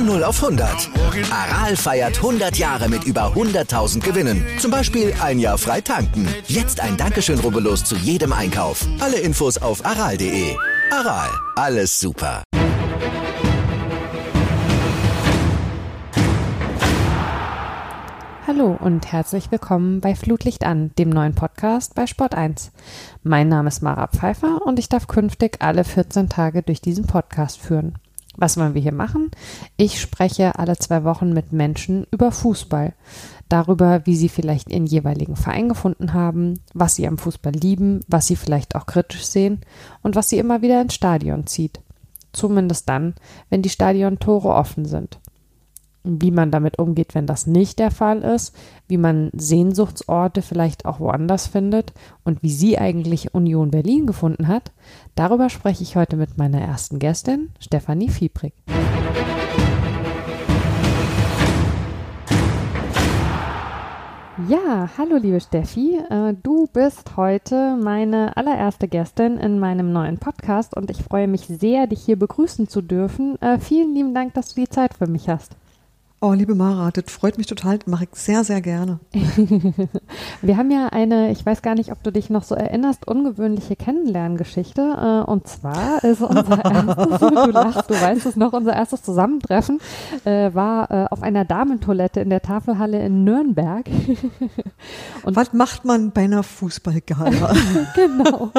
Von 0 auf 100. Aral feiert 100 Jahre mit über 100.000 Gewinnen. Zum Beispiel ein Jahr frei tanken. Jetzt ein Dankeschön, rubbellos zu jedem Einkauf. Alle Infos auf aral.de. Aral, alles super. Hallo und herzlich willkommen bei Flutlicht an, dem neuen Podcast bei Sport 1. Mein Name ist Mara Pfeiffer und ich darf künftig alle 14 Tage durch diesen Podcast führen. Was wollen wir hier machen? Ich spreche alle zwei Wochen mit Menschen über Fußball. Darüber, wie sie vielleicht ihren jeweiligen Verein gefunden haben, was sie am Fußball lieben, was sie vielleicht auch kritisch sehen und was sie immer wieder ins Stadion zieht. Zumindest dann, wenn die Stadiontore offen sind wie man damit umgeht, wenn das nicht der Fall ist, wie man Sehnsuchtsorte vielleicht auch woanders findet und wie sie eigentlich Union Berlin gefunden hat, darüber spreche ich heute mit meiner ersten Gästin, Stefanie Fiebrig. Ja, hallo liebe Steffi, äh, du bist heute meine allererste Gästin in meinem neuen Podcast und ich freue mich sehr, dich hier begrüßen zu dürfen. Äh, vielen lieben Dank, dass du die Zeit für mich hast. Oh, liebe Mara, das freut mich total, das mache ich sehr, sehr gerne. Wir haben ja eine, ich weiß gar nicht, ob du dich noch so erinnerst, ungewöhnliche Kennenlerngeschichte. Äh, und zwar ist unser erstes, du lachst, du weißt es noch, unser erstes Zusammentreffen äh, war äh, auf einer Damentoilette in der Tafelhalle in Nürnberg. Und Was macht man bei einer Fußballgala? genau.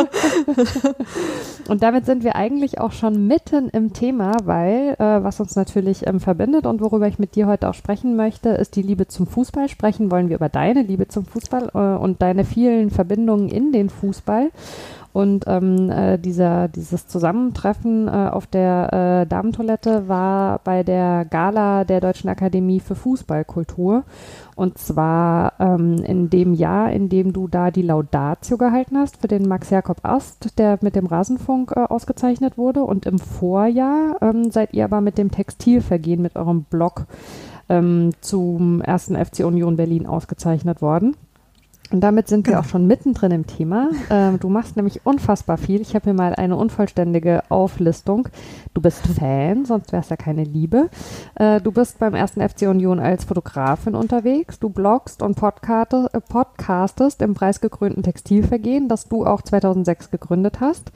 Und damit sind wir eigentlich auch schon mitten im Thema, weil was uns natürlich ähm, verbindet und worüber ich mit dir heute auch sprechen möchte, ist die Liebe zum Fußball. Sprechen wollen wir über deine Liebe zum Fußball äh, und deine vielen Verbindungen in den Fußball. Und ähm, äh, dieser, dieses Zusammentreffen äh, auf der äh, Damentoilette war bei der Gala der Deutschen Akademie für Fußballkultur. Und zwar ähm, in dem Jahr, in dem du da die Laudatio gehalten hast für den Max Jakob Ast, der mit dem Rasenfunk äh, ausgezeichnet wurde. Und im Vorjahr ähm, seid ihr aber mit dem Textilvergehen, mit eurem Blog ähm, zum ersten FC Union Berlin ausgezeichnet worden. Und damit sind wir auch schon mittendrin im Thema. Ähm, du machst nämlich unfassbar viel. Ich habe hier mal eine unvollständige Auflistung. Du bist Fan, sonst wäre es ja keine Liebe. Äh, du bist beim ersten FC Union als Fotografin unterwegs. Du bloggst und äh, podcastest im preisgekrönten Textilvergehen, das du auch 2006 gegründet hast.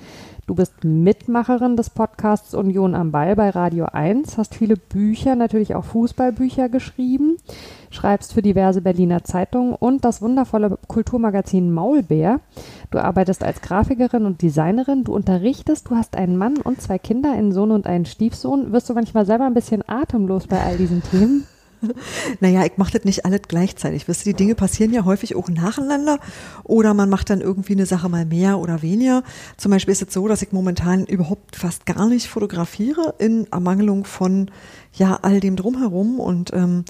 Du bist Mitmacherin des Podcasts Union am Ball bei Radio 1, hast viele Bücher, natürlich auch Fußballbücher geschrieben, schreibst für diverse Berliner Zeitungen und das wundervolle Kulturmagazin Maulbär. Du arbeitest als Grafikerin und Designerin, du unterrichtest, du hast einen Mann und zwei Kinder, einen Sohn und einen Stiefsohn. Wirst du manchmal selber ein bisschen atemlos bei all diesen Themen? Naja, ich mache das nicht alles gleichzeitig. Wisst ihr, die Dinge passieren ja häufig auch nacheinander oder man macht dann irgendwie eine Sache mal mehr oder weniger. Zum Beispiel ist es so, dass ich momentan überhaupt fast gar nicht fotografiere in Ermangelung von ja all dem drumherum und ähm,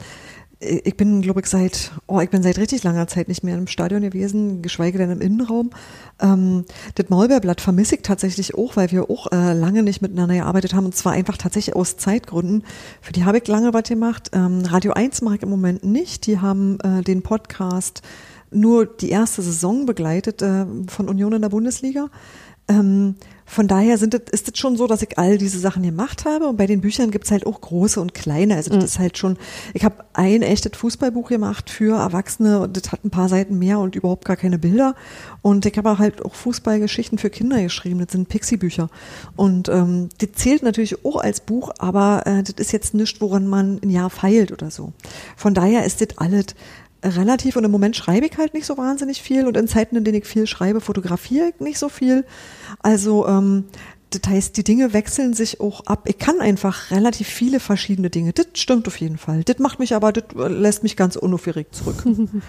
ich bin, glaube ich, seit, oh, ich bin seit richtig langer Zeit nicht mehr im Stadion gewesen, geschweige denn im Innenraum. Ähm, das Maulbeerblatt vermisse ich tatsächlich auch, weil wir auch äh, lange nicht miteinander gearbeitet haben und zwar einfach tatsächlich aus Zeitgründen. Für die habe ich lange was gemacht. Ähm, Radio 1 mache ich im Moment nicht. Die haben äh, den Podcast nur die erste Saison begleitet äh, von Union in der Bundesliga. Ähm, von daher sind das, ist es schon so, dass ich all diese Sachen gemacht habe. Und bei den Büchern gibt's halt auch große und kleine. Also das mhm. ist halt schon, ich habe ein echtes Fußballbuch gemacht für Erwachsene und das hat ein paar Seiten mehr und überhaupt gar keine Bilder. Und ich habe halt auch Fußballgeschichten für Kinder geschrieben. Das sind Pixie-Bücher. Und ähm, das zählt natürlich auch als Buch, aber äh, das ist jetzt nichts, woran man ein Jahr feilt oder so. Von daher ist das alles relativ und im Moment schreibe ich halt nicht so wahnsinnig viel und in Zeiten, in denen ich viel schreibe, fotografiere ich nicht so viel. Also ähm, das heißt, die Dinge wechseln sich auch ab. Ich kann einfach relativ viele verschiedene Dinge. Das stimmt auf jeden Fall. Das macht mich aber, das lässt mich ganz unaufgeregt zurück.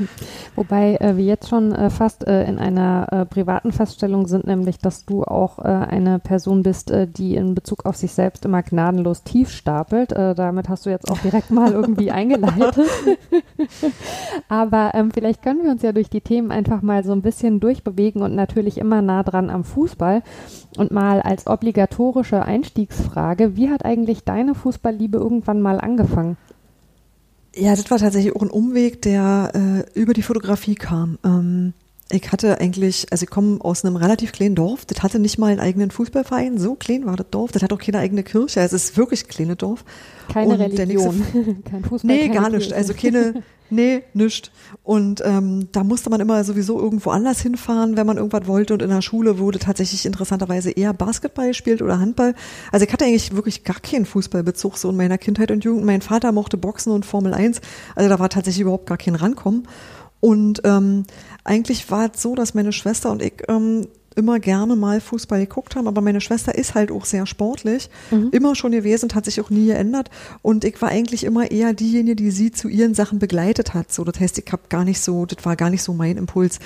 Wobei äh, wir jetzt schon äh, fast äh, in einer äh, privaten Feststellung sind, nämlich, dass du auch äh, eine Person bist, äh, die in Bezug auf sich selbst immer gnadenlos tief stapelt. damit hast du jetzt auch direkt mal irgendwie eingeleitet. aber ähm, vielleicht können wir uns ja durch die Themen einfach mal so ein bisschen durchbewegen und natürlich immer nah dran am Fußball und mal als obligatorische Einstiegsfrage, wie hat eigentlich deine Fußballliebe irgendwann mal angefangen? Ja, das war tatsächlich auch ein Umweg, der äh, über die Fotografie kam. Ähm, ich hatte eigentlich, also ich komme aus einem relativ kleinen Dorf, das hatte nicht mal einen eigenen Fußballverein, so klein war das Dorf, das hat auch keine eigene Kirche, also es ist wirklich ein kleines Dorf. Keine Und der Religion, nächste- kein Fußball, Nee, gar nicht. Also keine, nee, nischt. Und ähm, da musste man immer sowieso irgendwo anders hinfahren, wenn man irgendwas wollte. Und in der Schule wurde tatsächlich interessanterweise eher Basketball gespielt oder Handball. Also ich hatte eigentlich wirklich gar keinen Fußballbezug so in meiner Kindheit und Jugend. Mein Vater mochte Boxen und Formel 1. Also da war tatsächlich überhaupt gar kein Rankommen. Und ähm, eigentlich war es so, dass meine Schwester und ich ähm, immer gerne mal Fußball geguckt haben, aber meine Schwester ist halt auch sehr sportlich, immer schon gewesen, hat sich auch nie geändert und ich war eigentlich immer eher diejenige, die sie zu ihren Sachen begleitet hat. So, das heißt, ich habe gar nicht so, das war gar nicht so mein Impuls.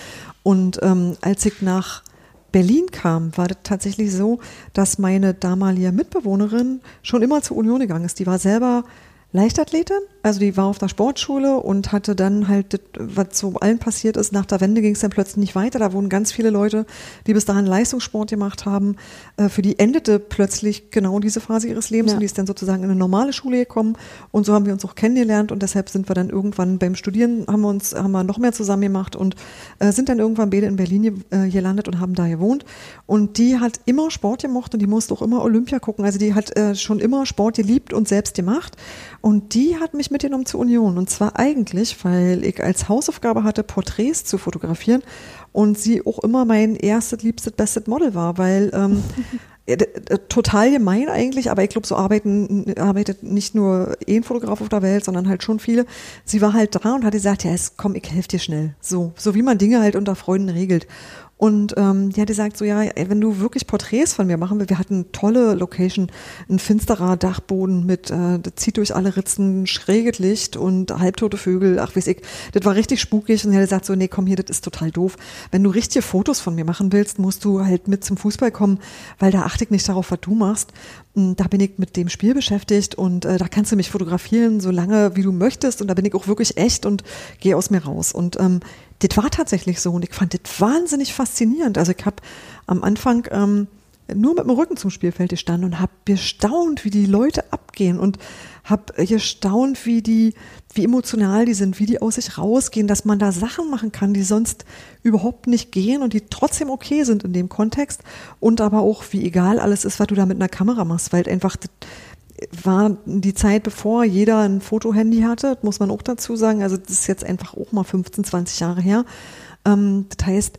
Und ähm, als ich nach Berlin kam, war das tatsächlich so, dass meine damalige Mitbewohnerin schon immer zur Union gegangen ist. Die war selber Leichtathletin, also die war auf der Sportschule und hatte dann halt, das, was so allen passiert ist, nach der Wende ging es dann plötzlich nicht weiter. Da wurden ganz viele Leute, die bis dahin Leistungssport gemacht haben, äh, für die endete plötzlich genau diese Phase ihres Lebens Ja. und die ist dann sozusagen in eine normale Schule gekommen. Und so haben wir uns auch kennengelernt und deshalb sind wir dann irgendwann beim Studieren, haben wir uns, haben wir noch mehr zusammen gemacht und äh, sind dann irgendwann beide in Berlin äh, gelandet und haben da gewohnt. Und die hat immer Sport gemocht und die musste auch immer Olympia gucken, also die hat schon immer Sport geliebt und selbst gemacht und die hat mich mitgenommen zur Union und zwar eigentlich, weil ich als Hausaufgabe hatte, Porträts zu fotografieren und sie auch immer mein erstes, liebstes, bestes Model war, weil ähm, d- d- total gemein eigentlich, aber ich glaube, so arbeiten, arbeitet nicht nur ein Fotograf auf der Welt, sondern halt schon viele. Sie war halt da und hat gesagt, ja, komm, ich helfe dir schnell. So, so wie man Dinge halt unter Freunden regelt. Und ähm, die hat gesagt, so ja, ey, wenn du wirklich Porträts von mir machen willst, wir hatten tolle Location, ein finsterer Dachboden mit, äh, das zieht durch alle Ritzen, schräges Licht und halbtote Vögel, ach weiß ich, das war richtig spukig und er hat gesagt so, nee, komm hier, das ist total doof. Wenn du richtige Fotos von mir machen willst, musst du halt mit zum Fußball kommen, weil da achte ich nicht darauf, was du machst. Da bin ich mit dem Spiel beschäftigt und äh, da kannst du mich fotografieren, so lange wie du möchtest und da bin ich auch wirklich echt und gehe aus mir raus. Und ähm, das war tatsächlich so und ich fand das wahnsinnig faszinierend. Also ich habe am Anfang ähm, nur mit dem Rücken zum Spielfeld gestanden und habe gestaunt, wie die Leute abgehen und habe gestaunt, wie die, wie emotional die sind, wie die aus sich rausgehen, dass man da Sachen machen kann, die sonst überhaupt nicht gehen und die trotzdem okay sind in dem Kontext und aber auch, wie egal alles ist, was du da mit einer Kamera machst, weil einfach das war die Zeit, bevor jeder ein Fotohandy hatte, das muss man auch dazu sagen. Also das ist jetzt einfach auch mal 15, 20 Jahre her. Ähm, das heißt,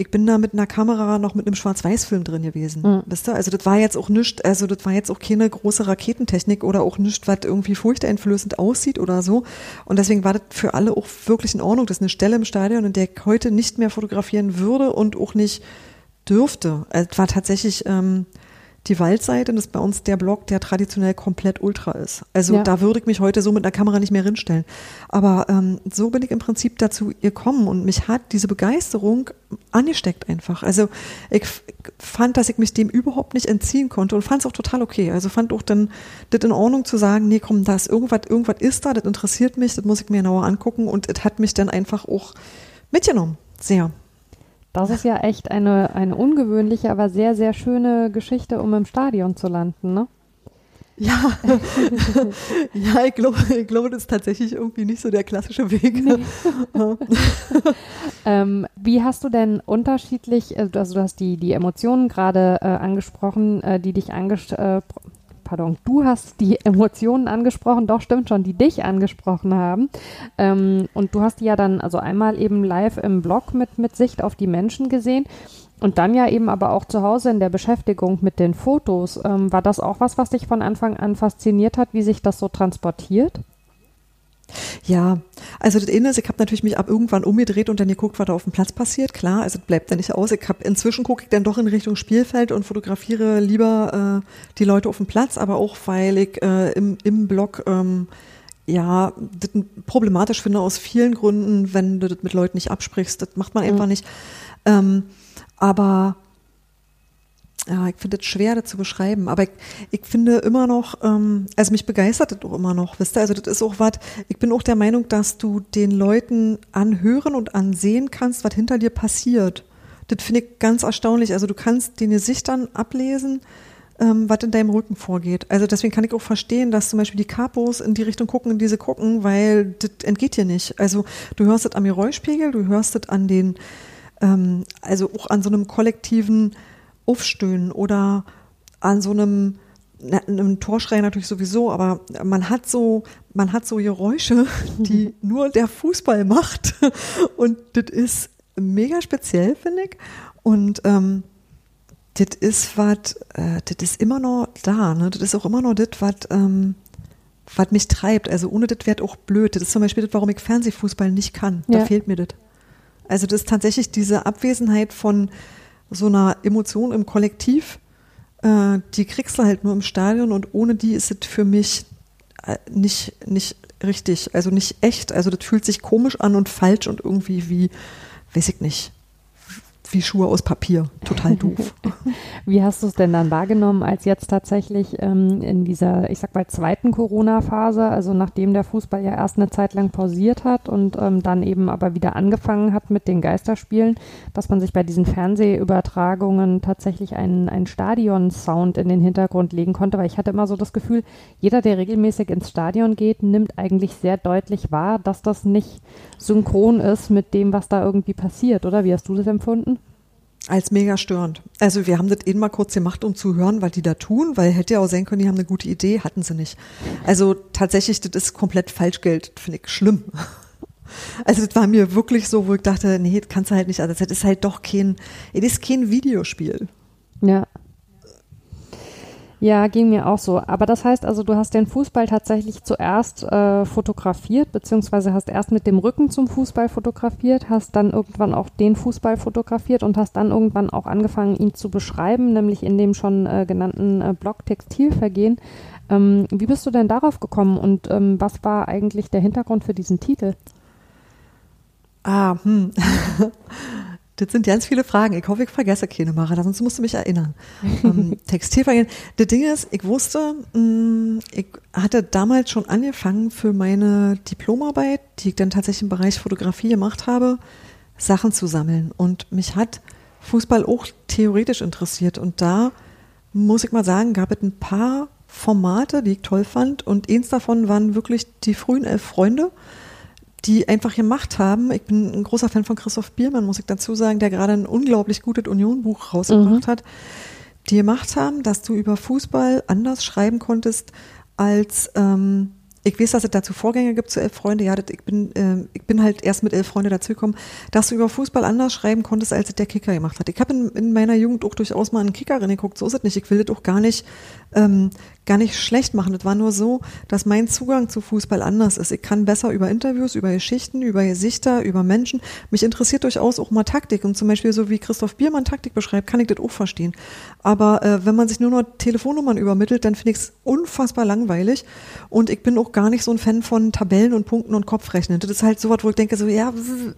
ich bin da mit einer Kamera noch mit einem Schwarz-Weiß-Film drin gewesen. Mhm. Wisst ihr? Also das war jetzt auch nichts, also das war jetzt auch keine große Raketentechnik oder auch nichts, was irgendwie furchteinflößend aussieht oder so. Und deswegen war das für alle auch wirklich in Ordnung. Das ist eine Stelle im Stadion, in der ich heute nicht mehr fotografieren würde und auch nicht dürfte. Also Es war tatsächlich ähm, die Waldseite, das ist bei uns der Block, der traditionell komplett ultra ist. Also Ja. da würde ich mich heute so mit einer Kamera nicht mehr hinstellen. Aber ähm, so bin ich im Prinzip dazu gekommen und mich hat diese Begeisterung angesteckt einfach. Also ich fand, dass ich mich dem überhaupt nicht entziehen konnte und fand es auch total okay. Also fand auch dann das in Ordnung zu sagen, nee, komm, da ist irgendwas, irgendwas ist da, das interessiert mich, das muss ich mir genauer angucken und es hat mich dann einfach auch mitgenommen. Sehr. Das ist ja echt eine, eine ungewöhnliche, aber sehr, sehr schöne Geschichte, um im Stadion zu landen, ne? Ja, ja, ich glaube, ich glaube, das ist tatsächlich irgendwie nicht so der klassische Weg. Ja. Ähm, wie hast du denn unterschiedlich, äh, also du hast die, die Emotionen gerade äh, angesprochen, äh, die dich angest äh, pardon, du hast die Emotionen angesprochen, doch stimmt schon, die dich angesprochen haben. Ähm, und du hast die ja dann also einmal eben live im Blog mit, mit Sicht auf die Menschen gesehen. Und dann ja eben aber auch zu Hause in der Beschäftigung mit den Fotos. Ähm, war das auch was, was dich von Anfang an fasziniert hat, wie sich das so transportiert? Ja, also das eine ist, ich habe natürlich mich ab irgendwann umgedreht und dann geguckt, was da auf dem Platz passiert. Klar, also das bleibt da nicht aus. Ich hab, inzwischen gucke ich dann doch in Richtung Spielfeld und fotografiere lieber äh, die Leute auf dem Platz, aber auch weil ich äh, im, im Blog ähm, ja das problematisch finde aus vielen Gründen, wenn du das mit Leuten nicht absprichst. Das macht man einfach nicht. Ähm, aber ja, ich finde es schwer, das zu beschreiben, aber ich, ich finde immer noch, ähm, also mich begeistert das auch immer noch, wisst ihr, also das ist auch was, ich bin auch der Meinung, dass du den Leuten anhören und ansehen kannst, was hinter dir passiert. Das finde ich ganz erstaunlich, also du kannst den Gesichtern ablesen, ähm, was in deinem Rücken vorgeht. Also deswegen kann ich auch verstehen, dass zum Beispiel die Kapos in die Richtung gucken, in die sie gucken, weil das entgeht dir nicht. Also du hörst es am Geräuschpegel, du hörst es an den ähm, also auch an so einem kollektiven Aufstöhnen oder an so einem, einem Torschrei natürlich sowieso, aber man hat so, man hat so Geräusche, die nur der Fußball macht. Und das ist mega speziell, finde ich. Und ähm, das ist was, äh, das ist immer noch da, ne? Das ist auch immer noch das, was ähm, was mich treibt. Also ohne das wäre auch blöd. Das ist zum Beispiel das, warum ich Fernsehfußball nicht kann. Da Ja. fehlt mir das. Also das ist tatsächlich diese Abwesenheit von so einer Emotion im Kollektiv, äh, die kriegst du halt nur im Stadion und ohne die ist es für mich äh, nicht, nicht richtig, also nicht echt. Also das fühlt sich komisch an und falsch und irgendwie wie, weiß ich nicht, wie Schuhe aus Papier. Total doof. Wie hast du es denn dann wahrgenommen, als jetzt tatsächlich ähm, in dieser, ich sag mal, zweiten Corona-Phase, also nachdem der Fußball ja erst eine Zeit lang pausiert hat und ähm, dann eben aber wieder angefangen hat mit den Geisterspielen, dass man sich bei diesen Fernsehübertragungen tatsächlich einen, einen Stadion-Sound in den Hintergrund legen konnte, weil ich hatte immer so das Gefühl, jeder, der regelmäßig ins Stadion geht, nimmt eigentlich sehr deutlich wahr, dass das nicht synchron ist mit dem, was da irgendwie passiert, oder? Wie hast du das empfunden? Als mega störend. Also wir haben das eben mal kurz gemacht, um zu hören, was die da tun, weil hätte ja auch sein können, die haben eine gute Idee, hatten sie nicht. Also tatsächlich, das ist komplett Falschgeld, finde ich schlimm. Also das war mir wirklich so, wo ich dachte, nee, das kannst du halt nicht, also das ist halt doch kein, es ist kein Videospiel. Ja. Ja, ging mir auch so. Aber das heißt also, du hast den Fußball tatsächlich zuerst äh, fotografiert, beziehungsweise hast erst mit dem Rücken zum Fußball fotografiert, hast dann irgendwann auch den Fußball fotografiert und hast dann irgendwann auch angefangen, ihn zu beschreiben, nämlich in dem schon äh, genannten äh, Blog Textilvergehen. Ähm, wie bist du denn darauf gekommen und ähm, was war eigentlich der Hintergrund für diesen Titel? Ah, hm. Das sind ganz viele Fragen. Ich hoffe, ich vergesse keine, Mara, sonst musst du mich erinnern. ähm, Textilvergehen. Das Ding ist, ich wusste, mh, ich hatte damals schon angefangen für meine Diplomarbeit, die ich dann tatsächlich im Bereich Fotografie gemacht habe, Sachen zu sammeln. Und mich hat Fußball auch theoretisch interessiert. Und da muss ich mal sagen, gab es ein paar Formate, die ich toll fand. Und eins davon waren wirklich die frühen elf Freunde die einfach gemacht haben. Ich bin ein großer Fan von Christoph Biermann, muss ich dazu sagen, der gerade ein unglaublich gutes Union-Buch rausgebracht hat, die gemacht haben, dass du über Fußball anders schreiben konntest als ähm, ich weiß, dass es dazu Vorgänge gibt zu Elf Freunde. Ja, das, ich, bin, äh, ich bin halt erst mit Elf Freunde dazugekommen, dass du über Fußball anders schreiben konntest, als es der Kicker gemacht hat. Ich habe in, in meiner Jugend auch durchaus mal einen Kicker reingeguckt. So ist es nicht. Ich will das auch gar nicht, ähm, gar nicht schlecht machen. Das war nur so, dass mein Zugang zu Fußball anders ist. Ich kann besser über Interviews, über Geschichten, über Gesichter, über Menschen. Mich interessiert durchaus auch mal Taktik. Und zum Beispiel so wie Christoph Biermann Taktik beschreibt, kann ich das auch verstehen. Aber äh, wenn man sich nur noch Telefonnummern übermittelt, dann finde ich es unfassbar langweilig. Und ich bin auch gar nicht so ein Fan von Tabellen und Punkten und Kopfrechnen. Das ist halt so was, wo ich denke, so, ja,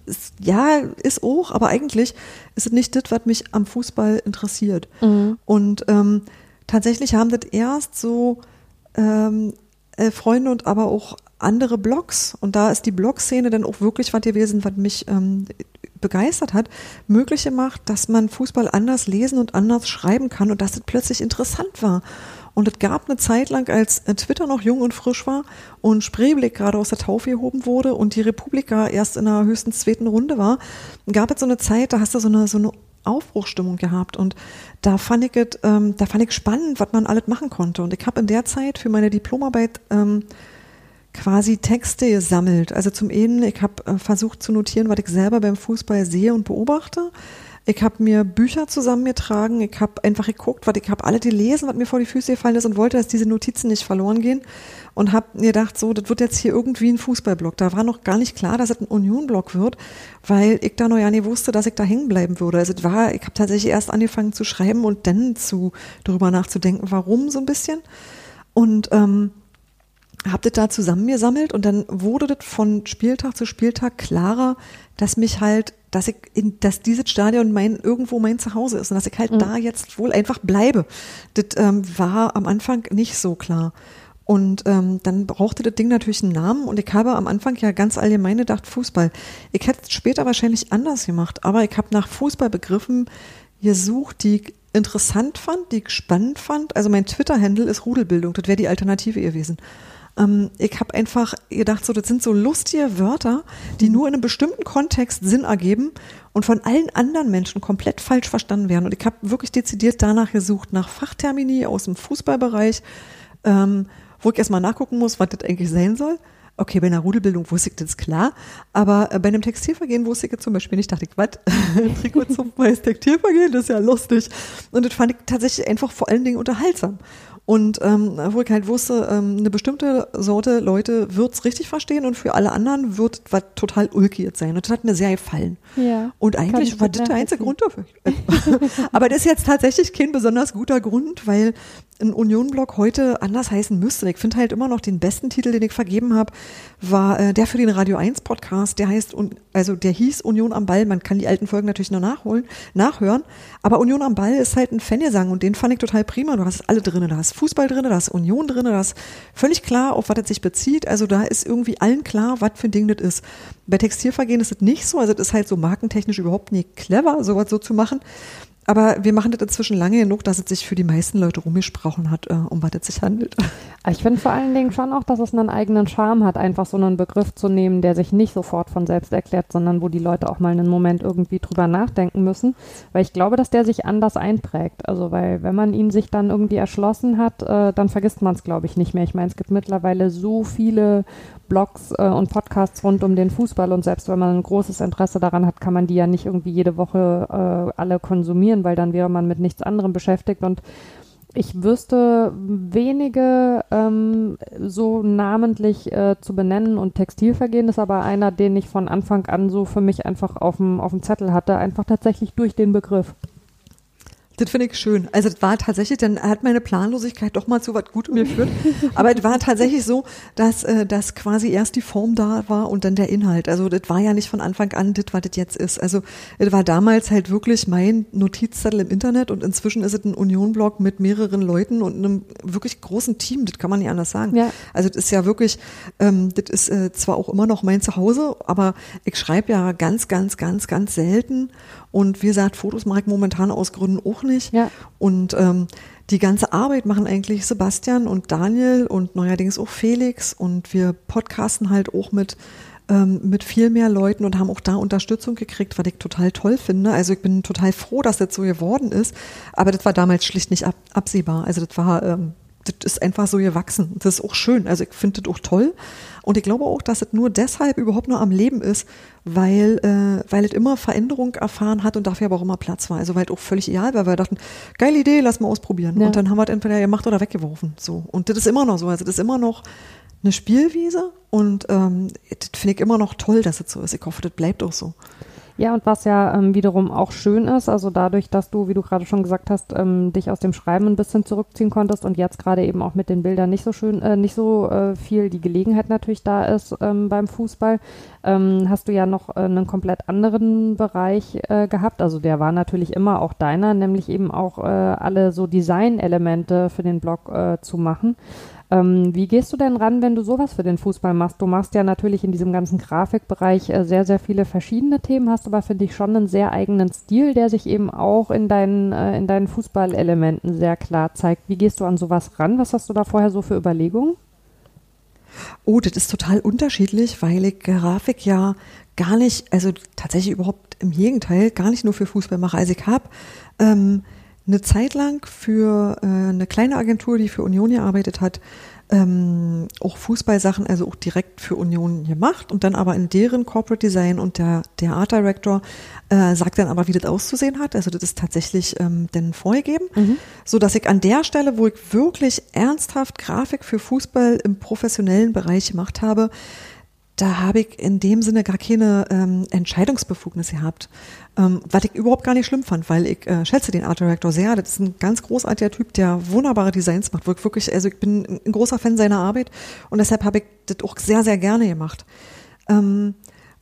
ist, ja, ist auch, aber eigentlich ist es nicht das, was mich am Fußball interessiert. Mhm. Und ähm, tatsächlich haben das erst so ähm, äh, Freunde und aber auch andere Blogs. Und da ist die Blog-Szene dann auch wirklich was gewesen, was mich ähm, begeistert hat, möglich gemacht, dass man Fußball anders lesen und anders schreiben kann und dass es plötzlich interessant war. Und es gab eine Zeit lang, als äh, Twitter noch jung und frisch war und Spreeblick gerade aus der Taufe gehoben wurde und die Republika erst in der höchstens zweiten Runde war, gab es so eine Zeit, da hast du so eine, so eine Aufbruchstimmung gehabt und da fand ich es, ähm, da fand ich spannend, was man alles machen konnte. Und ich habe in der Zeit für meine Diplomarbeit ähm, quasi Texte gesammelt. Also zum einen, ich habe äh, versucht zu notieren, was ich selber beim Fußball sehe und beobachte. Ich habe mir Bücher zusammengetragen. Ich habe einfach geguckt, was ich habe alle gelesen, was mir vor die Füße gefallen ist und wollte, dass diese Notizen nicht verloren gehen. Und habe mir gedacht, so, das wird jetzt hier irgendwie ein Fußballblock. Da war noch gar nicht klar, dass es ein Union-Block wird, weil ich da noch ja nicht wusste, dass ich da hängen bleiben würde. Also war, ich habe tatsächlich erst angefangen zu schreiben und dann zu darüber nachzudenken, warum so ein bisschen. Und ähm, habe das da zusammengesammelt und dann wurde das von Spieltag zu Spieltag klarer, dass mich halt, dass ich in, dass dieses Stadion mein irgendwo mein Zuhause ist und dass ich halt Mhm. da jetzt wohl einfach bleibe. Das ähm, war am Anfang nicht so klar. Und ähm, dann brauchte das Ding natürlich einen Namen und ich habe am Anfang ja ganz allgemein gedacht Fußball. Ich hätte es später wahrscheinlich anders gemacht, aber ich habe nach Fußballbegriffen gesucht, die ich interessant fand, die ich spannend fand. Also mein Twitter-Handle ist Rudelbildung, das wäre die Alternative gewesen. Ähm, ich habe einfach gedacht, so, das sind so lustige Wörter, die nur in einem bestimmten Kontext Sinn ergeben und von allen anderen Menschen komplett falsch verstanden werden. Und ich habe wirklich dezidiert danach gesucht, nach Fachtermini aus dem Fußballbereich, ähm, wo ich erstmal nachgucken muss, was das eigentlich sein soll. Okay, bei einer Rudelbildung wusste ich das klar, aber äh, bei einem Textilvergehen wusste ich zum Beispiel nicht, dachte ich, was? Trikotzupfen heißt Textilvergehen, das ist ja lustig. Und das fand ich tatsächlich einfach vor allen Dingen unterhaltsam. Und ähm, wo ich halt wusste, ähm, eine bestimmte Sorte Leute wird's richtig verstehen und für alle anderen wird was total ulkiert sein. Und das hat mir sehr gefallen. Ja, und eigentlich war das der einzige Grund dafür. Aber das ist jetzt tatsächlich kein besonders guter Grund, weil ein Union-Blog heute anders heißen müsste. Ich finde halt immer noch den besten Titel, den ich vergeben habe, war äh, der für den Radio 1 Podcast. Der heißt, also der hieß Union am Ball. Man kann die alten Folgen natürlich noch nachholen, nachhören. Aber Union am Ball ist halt ein Fangesang und den fand ich total prima. Du hast alle drin. Da hast Fußball drin, da ist Union drin, da ist völlig klar, auf was das sich bezieht. Also da ist irgendwie allen klar, was für ein Ding das ist. Bei Textilvergehen ist es nicht so. Also das ist halt so markentechnisch überhaupt nicht clever, sowas so zu machen. Aber wir machen das inzwischen lange genug, dass es sich für die meisten Leute rumgesprochen hat, äh, um was es sich handelt. Ich finde vor allen Dingen schon auch, dass es einen eigenen Charme hat, einfach so einen Begriff zu nehmen, der sich nicht sofort von selbst erklärt, sondern wo die Leute auch mal einen Moment irgendwie drüber nachdenken müssen. Weil ich glaube, dass der sich anders einprägt. Also, weil wenn man ihn sich dann irgendwie erschlossen hat, äh, dann vergisst man es, glaube ich, nicht mehr. Ich meine, es gibt mittlerweile so viele Blogs äh, und Podcasts rund um den Fußball und selbst wenn man ein großes Interesse daran hat, kann man die ja nicht irgendwie jede Woche äh, alle konsumieren, weil dann wäre man mit nichts anderem beschäftigt und ich wüsste wenige ähm, so namentlich äh, zu benennen und Textilvergehen ist aber einer, den ich von Anfang an so für mich einfach auf dem, auf dem Zettel hatte, einfach tatsächlich durch den Begriff. Das finde ich schön. Also das war tatsächlich, dann hat meine Planlosigkeit doch mal zu was Gutem geführt. Aber es war tatsächlich so, dass, äh, dass quasi erst die Form da war und dann der Inhalt. Also das war ja nicht von Anfang an das, was das jetzt ist. Also es war damals halt wirklich mein Notizzettel im Internet und inzwischen ist es ein Union-Blog mit mehreren Leuten und einem wirklich großen Team. Das kann man nicht anders sagen. Ja. Also das ist ja wirklich, ähm, das ist äh, zwar auch immer noch mein Zuhause, aber ich schreibe ja ganz, ganz, ganz, ganz selten und wie gesagt, Fotos mache ich momentan aus Gründen auch nicht. Ja. Und ähm, die ganze Arbeit machen eigentlich Sebastian und Daniel und neuerdings auch Felix. Und wir podcasten halt auch mit ähm, mit viel mehr Leuten und haben auch da Unterstützung gekriegt, was ich total toll finde. Also ich bin total froh, dass das so geworden ist. Aber das war damals schlicht nicht ab, absehbar. Also das war ähm, das ist einfach so gewachsen. Das ist auch schön. Also ich finde das auch toll. Und ich glaube auch, dass es nur deshalb überhaupt nur am Leben ist, weil, äh, weil es immer Veränderung erfahren hat und dafür aber auch immer Platz war. Also weil es auch völlig egal war, weil wir dachten, geile Idee, lass mal ausprobieren. Ja. Und dann haben wir es entweder gemacht oder weggeworfen. So. Und das ist immer noch so. Also das ist immer noch eine Spielwiese und ähm, das finde ich immer noch toll, dass es so ist. Ich hoffe, das bleibt auch so. Ja, und was ja ähm, wiederum auch schön ist, also dadurch, dass du, wie du gerade schon gesagt hast, ähm, dich aus dem Schreiben ein bisschen zurückziehen konntest und jetzt gerade eben auch mit den Bildern nicht so schön, äh, nicht so äh, viel die Gelegenheit natürlich da ist ähm, beim Fußball, ähm, hast du ja noch äh, einen komplett anderen Bereich äh, gehabt. Also der war natürlich immer auch deiner, nämlich eben auch äh, alle so Designelemente für den Blog äh, zu machen. Ähm, wie gehst du denn ran, wenn du sowas für den Fußball machst? Du machst ja natürlich in diesem ganzen Grafikbereich äh, sehr, sehr viele verschiedene Themen, hast aber, finde ich, schon einen sehr eigenen Stil, der sich eben auch in deinen, äh, in deinen Fußballelementen sehr klar zeigt. Wie gehst du an sowas ran? Was hast du da vorher so für Überlegungen? Oh, das ist total unterschiedlich, weil ich Grafik ja gar nicht, also tatsächlich überhaupt im Gegenteil, gar nicht nur für Fußball mache. Also ich habe ähm, eine Zeit lang für äh, eine kleine Agentur, die für Union gearbeitet hat, ähm, auch Fußballsachen, also auch direkt für Union gemacht und dann aber in deren Corporate Design und der, der Art Director äh, sagt dann aber, wie das auszusehen hat. Also das ist tatsächlich ähm, dann vorgegeben, mhm. so dass ich an der Stelle, wo ich wirklich ernsthaft Grafik für Fußball im professionellen Bereich gemacht habe, da habe ich in dem Sinne gar keine ähm, Entscheidungsbefugnis gehabt. Ähm, was ich überhaupt gar nicht schlimm fand, weil ich äh, schätze den Art Director sehr. Das ist ein ganz großartiger Typ, der wunderbare Designs macht. Wirklich, also ich bin ein großer Fan seiner Arbeit und deshalb habe ich das auch sehr, sehr gerne gemacht. Ähm,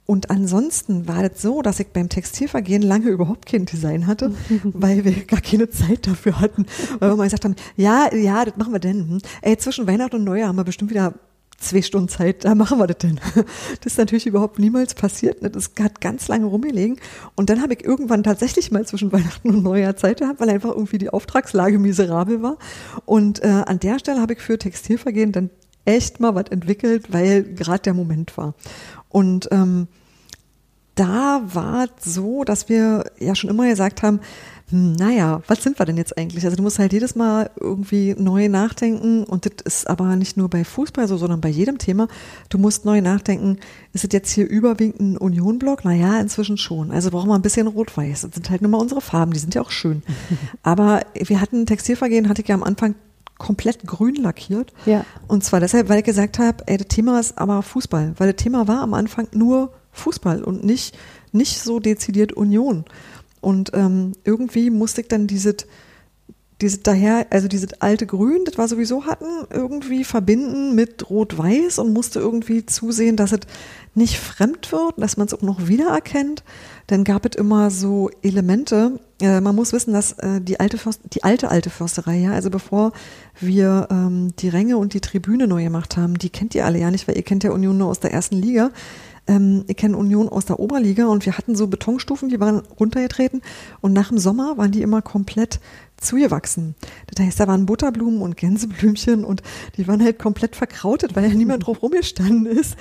und ansonsten war das so, dass ich beim Textilvergehen lange überhaupt kein Design hatte, weil wir gar keine Zeit dafür hatten. Weil wir mal gesagt haben, ja, ja, das machen wir denn. Hm. Ey, zwischen Weihnachten und Neujahr haben wir bestimmt wieder zwei Stunden Zeit, da machen wir das denn. Das ist natürlich überhaupt niemals passiert. Ne? Das hat ganz lange rumgelegen. Und dann habe ich irgendwann tatsächlich mal zwischen Weihnachten und Neujahr Zeit gehabt, weil einfach irgendwie die Auftragslage miserabel war. Und äh, an der Stelle habe ich für Textilvergehen dann echt mal was entwickelt, weil gerade der Moment war. Und ähm, da war so, dass wir ja schon immer gesagt haben, hm, naja, was sind wir denn jetzt eigentlich? Also du musst halt jedes Mal irgendwie neu nachdenken und das ist aber nicht nur bei Fußball so, sondern bei jedem Thema. Du musst neu nachdenken, ist es jetzt hier überwiegend ein Union-Block? Naja, inzwischen schon. Also brauchen wir ein bisschen Rot-Weiß. Das sind halt nur mal unsere Farben, die sind ja auch schön. aber wir hatten Textilvergehen, hatte ich ja am Anfang komplett grün lackiert. Ja. Und zwar deshalb, weil ich gesagt habe, ey, das Thema ist aber Fußball. Weil das Thema war am Anfang nur Fußball und nicht, nicht so dezidiert Union. Und ähm, irgendwie musste ich dann diese, diese daher, also dieses alte Grün, das wir sowieso hatten, irgendwie verbinden mit Rot-Weiß und musste irgendwie zusehen, dass es nicht fremd wird, dass man es auch noch wiedererkennt. Dann gab es immer so Elemente. Äh, man muss wissen, dass äh, die alte Först die alte alte Försterei, ja, also bevor wir ähm, die Ränge und die Tribüne neu gemacht haben, die kennt ihr alle ja nicht, weil ihr kennt ja Union nur aus der ersten Liga. Ähm, ich kenne Union aus der Oberliga und wir hatten so Betonstufen, die waren runtergetreten und nach dem Sommer waren die immer komplett zugewachsen. Das heißt, da waren Butterblumen und Gänseblümchen und die waren halt komplett verkrautet, weil ja niemand drauf rumgestanden ist.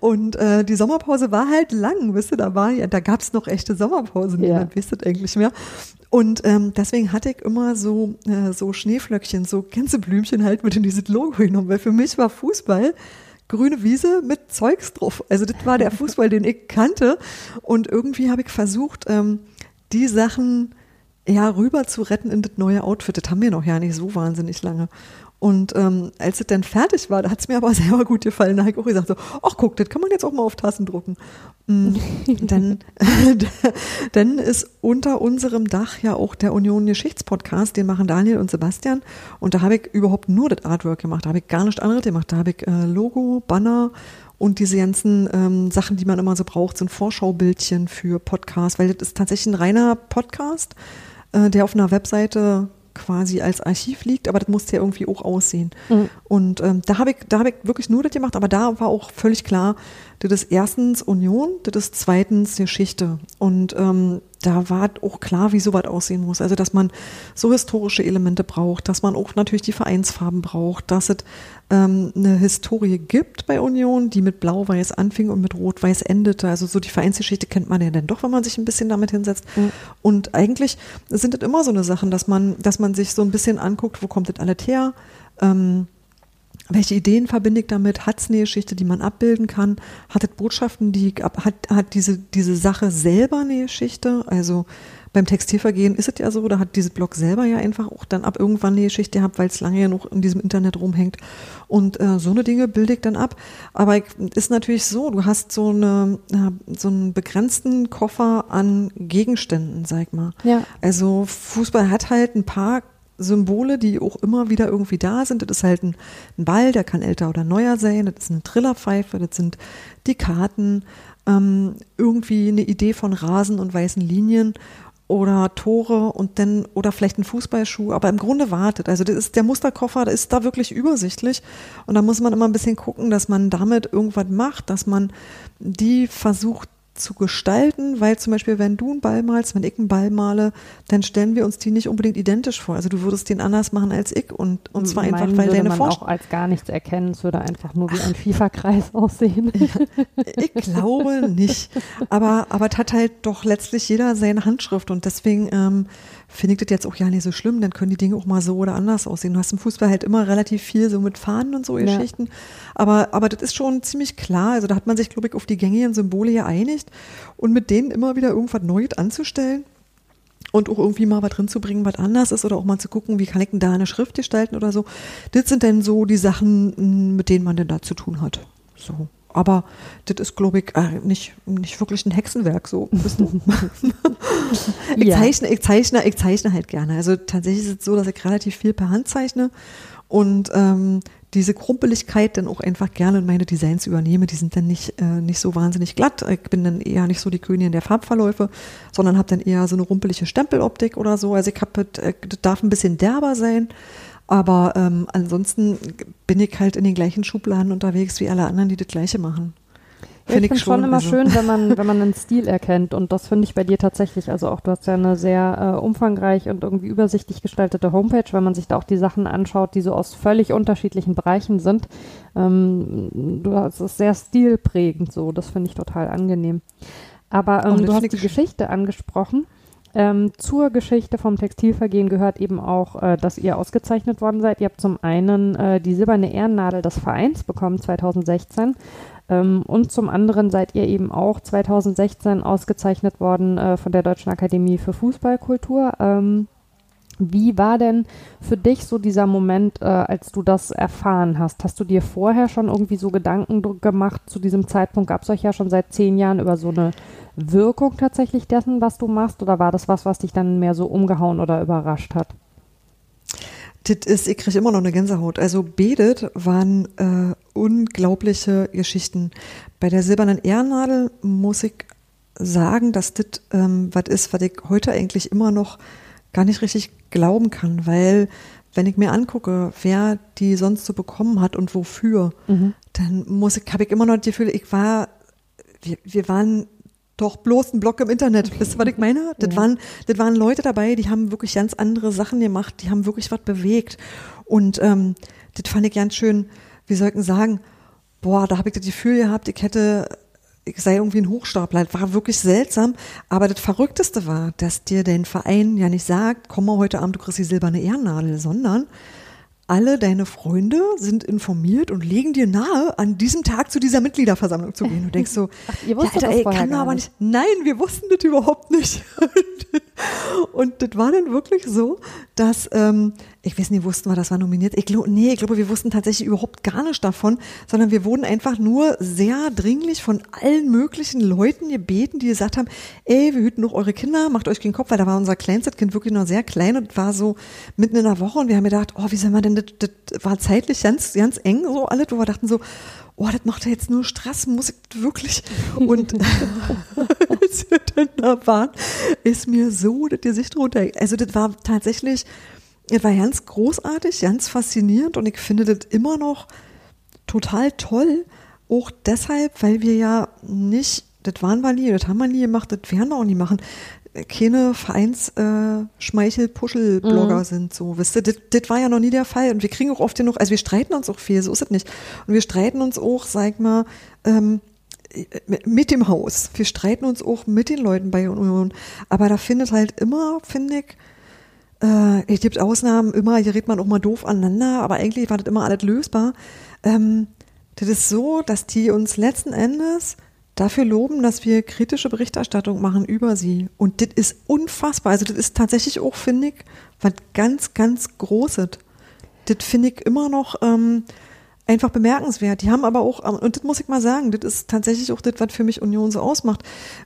Und äh, die Sommerpause war halt lang, wisst ihr, da war ja, da gab es noch echte Sommerpausen, Ja. niemand wisst das eigentlich mehr. Und ähm, deswegen hatte ich immer so, äh, so Schneeflöckchen, so Gänseblümchen halt mit in dieses Logo genommen, weil für mich war Fußball grüne Wiese mit Zeugs drauf. Also das war der Fußball, den ich kannte. Und irgendwie habe ich versucht, ähm, die Sachen ja rüber zu retten in das neue Outfit. Das haben wir noch ja nicht so wahnsinnig lange. Und ähm, als es dann fertig war, da hat es mir aber selber gut gefallen. Da habe ich auch gesagt so, ach guck, das kann man jetzt auch mal auf Tassen drucken. Mm, dann, dann ist unter unserem Dach ja auch der Union Geschichtspodcast, den machen Daniel und Sebastian. Und da habe ich überhaupt nur das Artwork gemacht. Da habe ich gar nichts anderes gemacht. Da habe ich äh, Logo, Banner und diese ganzen ähm, Sachen, die man immer so braucht, sind Vorschaubildchen für Podcasts, weil das ist tatsächlich ein reiner Podcast, äh, der auf einer Webseite quasi als Archiv liegt, aber das musste ja irgendwie auch aussehen. Mhm. Und ähm, da habe ich, da habe ich wirklich nur das gemacht, aber da war auch völlig klar, das ist erstens Union, das ist zweitens Geschichte. Und ähm, da war auch klar, wie sowas aussehen muss. Also, dass man so historische Elemente braucht, dass man auch natürlich die Vereinsfarben braucht, dass es ähm, eine Historie gibt bei Union, die mit Blau-Weiß anfing und mit Rot-Weiß endete. Also so die Vereinsgeschichte kennt man ja dann doch, wenn man sich ein bisschen damit hinsetzt. Mhm. Und eigentlich sind das immer so eine Sachen, dass man, dass man sich so ein bisschen anguckt, wo kommt das alles her? Ähm, welche Ideen verbinde ich damit? Hat es eine Geschichte, die man abbilden kann? Hat es Botschaften, die hat, hat diese, diese Sache selber eine Geschichte? Also beim Textilvergehen ist es ja so, da hat dieses Blog selber ja einfach auch dann ab irgendwann eine Geschichte gehabt, weil es lange ja noch in diesem Internet rumhängt. Und äh, so eine Dinge bilde ich dann ab. Aber ich, ist natürlich so, du hast so, eine, äh, so einen begrenzten Koffer an Gegenständen, sag ich mal. Ja. Also Fußball hat halt ein paar Symbole, die auch immer wieder irgendwie da sind. Das ist halt ein, ein Ball, der kann älter oder neuer sein. Das ist eine Trillerpfeife, das sind die Karten, ähm, irgendwie eine Idee von Rasen und weißen Linien oder Tore und dann oder vielleicht ein Fußballschuh, aber im Grunde wartet. Also das ist der Musterkoffer, der ist da wirklich übersichtlich und da muss man immer ein bisschen gucken, dass man damit irgendwas macht, dass man die versucht zu gestalten, weil zum Beispiel, wenn du einen Ball malst, wenn ich einen Ball male, dann stellen wir uns die nicht unbedingt identisch vor. Also du würdest den anders machen als ich und, und zwar einfach, Meinen weil würde deine man Vorstellung. auch als gar nichts erkennen. Es würde einfach nur wie ein FIFA-Kreis aussehen. Ich glaube nicht. Aber, aber es hat halt doch letztlich jeder seine Handschrift und deswegen ähm, finde ich das jetzt auch ja nicht so schlimm. Dann können die Dinge auch mal so oder anders aussehen. Du hast im Fußball halt immer relativ viel so mit Fahnen und so Ja. Geschichten. Aber, aber das ist schon ziemlich klar. Also da hat man sich, glaube ich, auf die gängigen Symbole geeinigt und mit denen immer wieder irgendwas Neues anzustellen. Und auch irgendwie mal was drin zu bringen, was anders ist, oder auch mal zu gucken, wie kann ich denn da eine Schrift gestalten oder so. Das sind dann so die Sachen, m, mit denen man denn da zu tun hat. So. Aber das ist, glaube ich, äh, nicht, nicht wirklich ein Hexenwerk, so. Ich, Ja. zeichne, ich, zeichne, ich zeichne halt gerne. Also tatsächlich ist es so, dass ich relativ viel per Hand zeichne und ähm, diese Krumpeligkeit dann auch einfach gerne in meine Designs übernehme. Die sind dann nicht, äh, nicht so wahnsinnig glatt. Ich bin dann eher nicht so die Königin der Farbverläufe, sondern habe dann eher so eine rumpelige Stempeloptik oder so. Also ich habe, äh, das darf ein bisschen derber sein. Aber ähm, ansonsten bin ich halt in den gleichen Schubladen unterwegs wie alle anderen, die das Gleiche machen. Ja, ich finde es schon immer also. schön, wenn man, wenn man einen Stil erkennt und das finde ich bei dir tatsächlich. Also auch du hast ja eine sehr äh, umfangreich und irgendwie übersichtlich gestaltete Homepage, wenn man sich da auch die Sachen anschaut, die so aus völlig unterschiedlichen Bereichen sind. Ähm, du hast es sehr stilprägend so, das finde ich total angenehm. Aber ähm, du hast die Geschichte angesprochen. Ähm, zur Geschichte vom Textilvergehen gehört eben auch, äh, dass ihr ausgezeichnet worden seid. Ihr habt zum einen äh, die silberne Ehrennadel des Vereins bekommen 2016 ähm, und zum anderen seid ihr eben auch 2016 ausgezeichnet worden äh, von der Deutschen Akademie für Fußballkultur. Ähm, wie war denn für dich so dieser Moment, äh, als du das erfahren hast? Hast du dir vorher schon irgendwie so Gedanken gemacht? Zu diesem Zeitpunkt gab es euch ja schon seit zehn Jahren über so eine Wirkung tatsächlich dessen, was du machst? Oder war das was, was dich dann mehr so umgehauen oder überrascht hat? Das ist, ich kriege immer noch eine Gänsehaut. Also Bedet waren äh, unglaubliche Geschichten. Bei der silbernen Ehrennadel muss ich sagen, dass das ähm, was ist, was ich heute eigentlich immer noch gar nicht richtig glauben kann, weil wenn ich mir angucke, wer die sonst so bekommen hat und wofür, mhm. dann muss ich, habe ich immer noch das Gefühl, ich war, wir, wir waren doch bloß ein Blog im Internet. Wisst ihr, was ich meine? Das, ja. waren, das waren Leute dabei, die haben wirklich ganz andere Sachen gemacht, die haben wirklich was bewegt. Und ähm, das fand ich ganz schön, wie soll ich sagen, boah, da habe ich das Gefühl gehabt, ich hätte, ich sei irgendwie ein Hochstapler. Das war wirklich seltsam. Aber das Verrückteste war, dass dir dein Verein ja nicht sagt, komm mal heute Abend, du kriegst die silberne Ehrennadel, sondern alle deine Freunde sind informiert und legen dir nahe, an diesem Tag zu dieser Mitgliederversammlung zu gehen. Du denkst so, Ach, ihr wusstet ja, Alter, ey, kann aber nicht. Nein, wir wussten das überhaupt nicht. und das war dann wirklich so, dass, ähm, ich weiß nicht, wussten wir, das war nominiert. Ich glaube, nee, ich glaube, wir wussten tatsächlich überhaupt gar nicht davon, sondern wir wurden einfach nur sehr dringlich von allen möglichen Leuten gebeten, die gesagt haben, ey, wir hüten noch eure Kinder, macht euch keinen Kopf, weil da war unser kleinstes Kind wirklich noch sehr klein und war so mitten in der Woche und wir haben gedacht, oh, wie soll man denn, das, das war zeitlich ganz, ganz eng so alles, wo wir dachten so, oh, das macht ja jetzt nur Stress, muss ich wirklich. Und als wir dann da waren, ist mir so das Gesicht runter. Also das war tatsächlich, das war ganz großartig, ganz faszinierend und ich finde das immer noch total toll. Auch deshalb, weil wir ja nicht, das waren wir nie, das haben wir nie gemacht, das werden wir auch nie machen, keine Vereins-Schmeichel-Puschel-Blogger äh, mhm. sind, so, wisst ihr, das, das war ja noch nie der Fall und wir kriegen auch oft genug, also wir streiten uns auch viel, so ist es nicht. Und wir streiten uns auch, sag mal, ähm, mit dem Haus. Wir streiten uns auch mit den Leuten bei Union. Aber da findet halt immer, finde ich, äh, es gibt Ausnahmen, immer, hier redet man auch mal doof aneinander, aber eigentlich war das immer alles lösbar. Ähm, das ist so, dass die uns letzten Endes dafür loben, dass wir kritische Berichterstattung machen über sie. Und das ist unfassbar. Also das ist tatsächlich auch, finde ich, was ganz, ganz Großes. Das finde ich immer noch ähm, einfach bemerkenswert. Die haben aber auch, ähm, und das muss ich mal sagen, das ist tatsächlich auch das, was für mich Union so ausmacht.